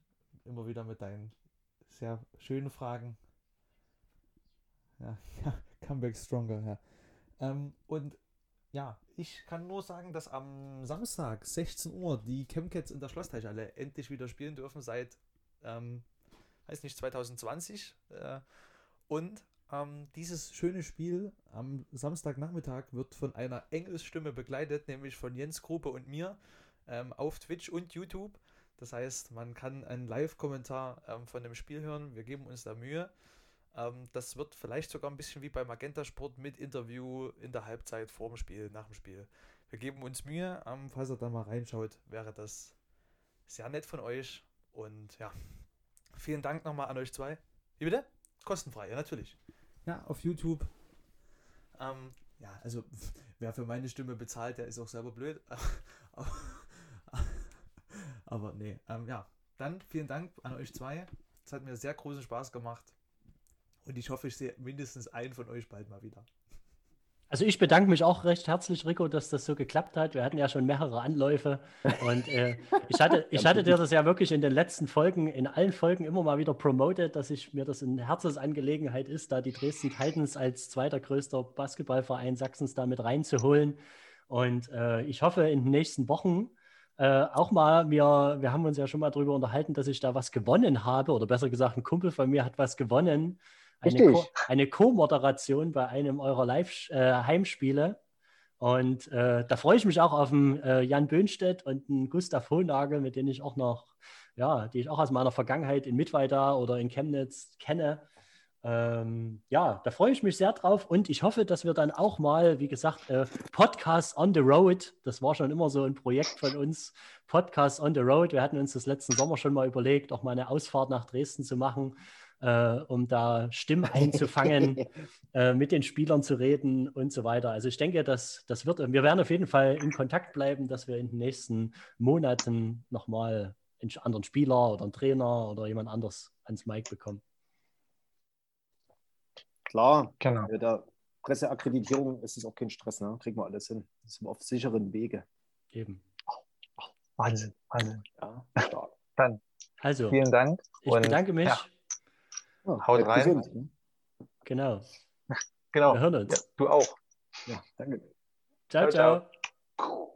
immer wieder mit deinen sehr schönen Fragen. Ja, ja Comeback Stronger, ja. Ähm, und ja, ich kann nur sagen, dass am Samstag 16 Uhr die Chemcats in der Schlossteichhalle endlich wieder spielen dürfen seit, ähm, weiß nicht, 2020. Äh, und ähm, dieses schöne Spiel am Samstagnachmittag wird von einer Engelsstimme begleitet, nämlich von Jens Gruppe und mir ähm, auf Twitch und YouTube. Das heißt, man kann einen Live-Kommentar ähm, von dem Spiel hören. Wir geben uns da Mühe. Ähm, das wird vielleicht sogar ein bisschen wie bei Magenta Sport mit Interview in der Halbzeit vor dem Spiel, nach dem Spiel. Wir geben uns Mühe. Ähm, falls ihr da mal reinschaut, wäre das sehr nett von euch. Und ja, vielen Dank nochmal an euch zwei. Wie bitte? Kostenfrei, ja, natürlich. Ja, auf YouTube. Ähm, ja, also wer für meine Stimme bezahlt, der ist auch selber blöd. Aber nee, ähm, ja. Dann vielen Dank an euch zwei. Es hat mir sehr großen Spaß gemacht. Und ich hoffe, ich sehe mindestens einen von euch bald mal wieder. Also ich bedanke mich auch recht herzlich, Rico, dass das so geklappt hat. Wir hatten ja schon mehrere Anläufe und äh, ich, hatte, ich hatte dir das ja wirklich in den letzten Folgen, in allen Folgen immer mal wieder promotet, dass ich mir das eine Herzensangelegenheit ist, da die Dresden Titans als zweiter größter Basketballverein Sachsens da mit reinzuholen. Und äh, ich hoffe, in den nächsten Wochen äh, auch mal, wir, wir haben uns ja schon mal darüber unterhalten, dass ich da was gewonnen habe, oder besser gesagt, ein Kumpel von mir hat was gewonnen. Eine, Co eine Co-Moderation bei einem eurer Live-Heimspiele. Äh, und äh, da freue ich mich auch auf den äh, Jan Böhnstedt und den Gustav Hohnagel, mit denen ich auch noch, ja, die ich auch aus meiner Vergangenheit in Mittweida oder in Chemnitz kenne. Ähm, ja, da freue ich mich sehr drauf und ich hoffe, dass wir dann auch mal, wie gesagt, äh, Podcast on the Road, das war schon immer so ein Projekt von uns, Podcast on the Road. Wir hatten uns das letzten Sommer schon mal überlegt, auch mal eine Ausfahrt nach Dresden zu machen, äh, um da Stimmen einzufangen, äh, mit den Spielern zu reden und so weiter. Also ich denke, dass das wird, wir werden auf jeden Fall in Kontakt bleiben, dass wir in den nächsten Monaten nochmal einen anderen Spieler oder einen Trainer oder jemand anders ans Mic bekommen. Klar, Genau. mit der Presseakkreditierung ist es auch kein Stress, ne? kriegen wir alles hin. Das sind wir auf sicheren Wege. Eben. Wahnsinn, Wahnsinn. Ja, stark. Dann Also, vielen Dank. ich und bedanke mich. Ja, Ja, Haut rein. gesund, ne? Genau. genau. Wir hören uns. Ja, du auch. Ja, danke. Ciao, Ciao, ciao. ciao.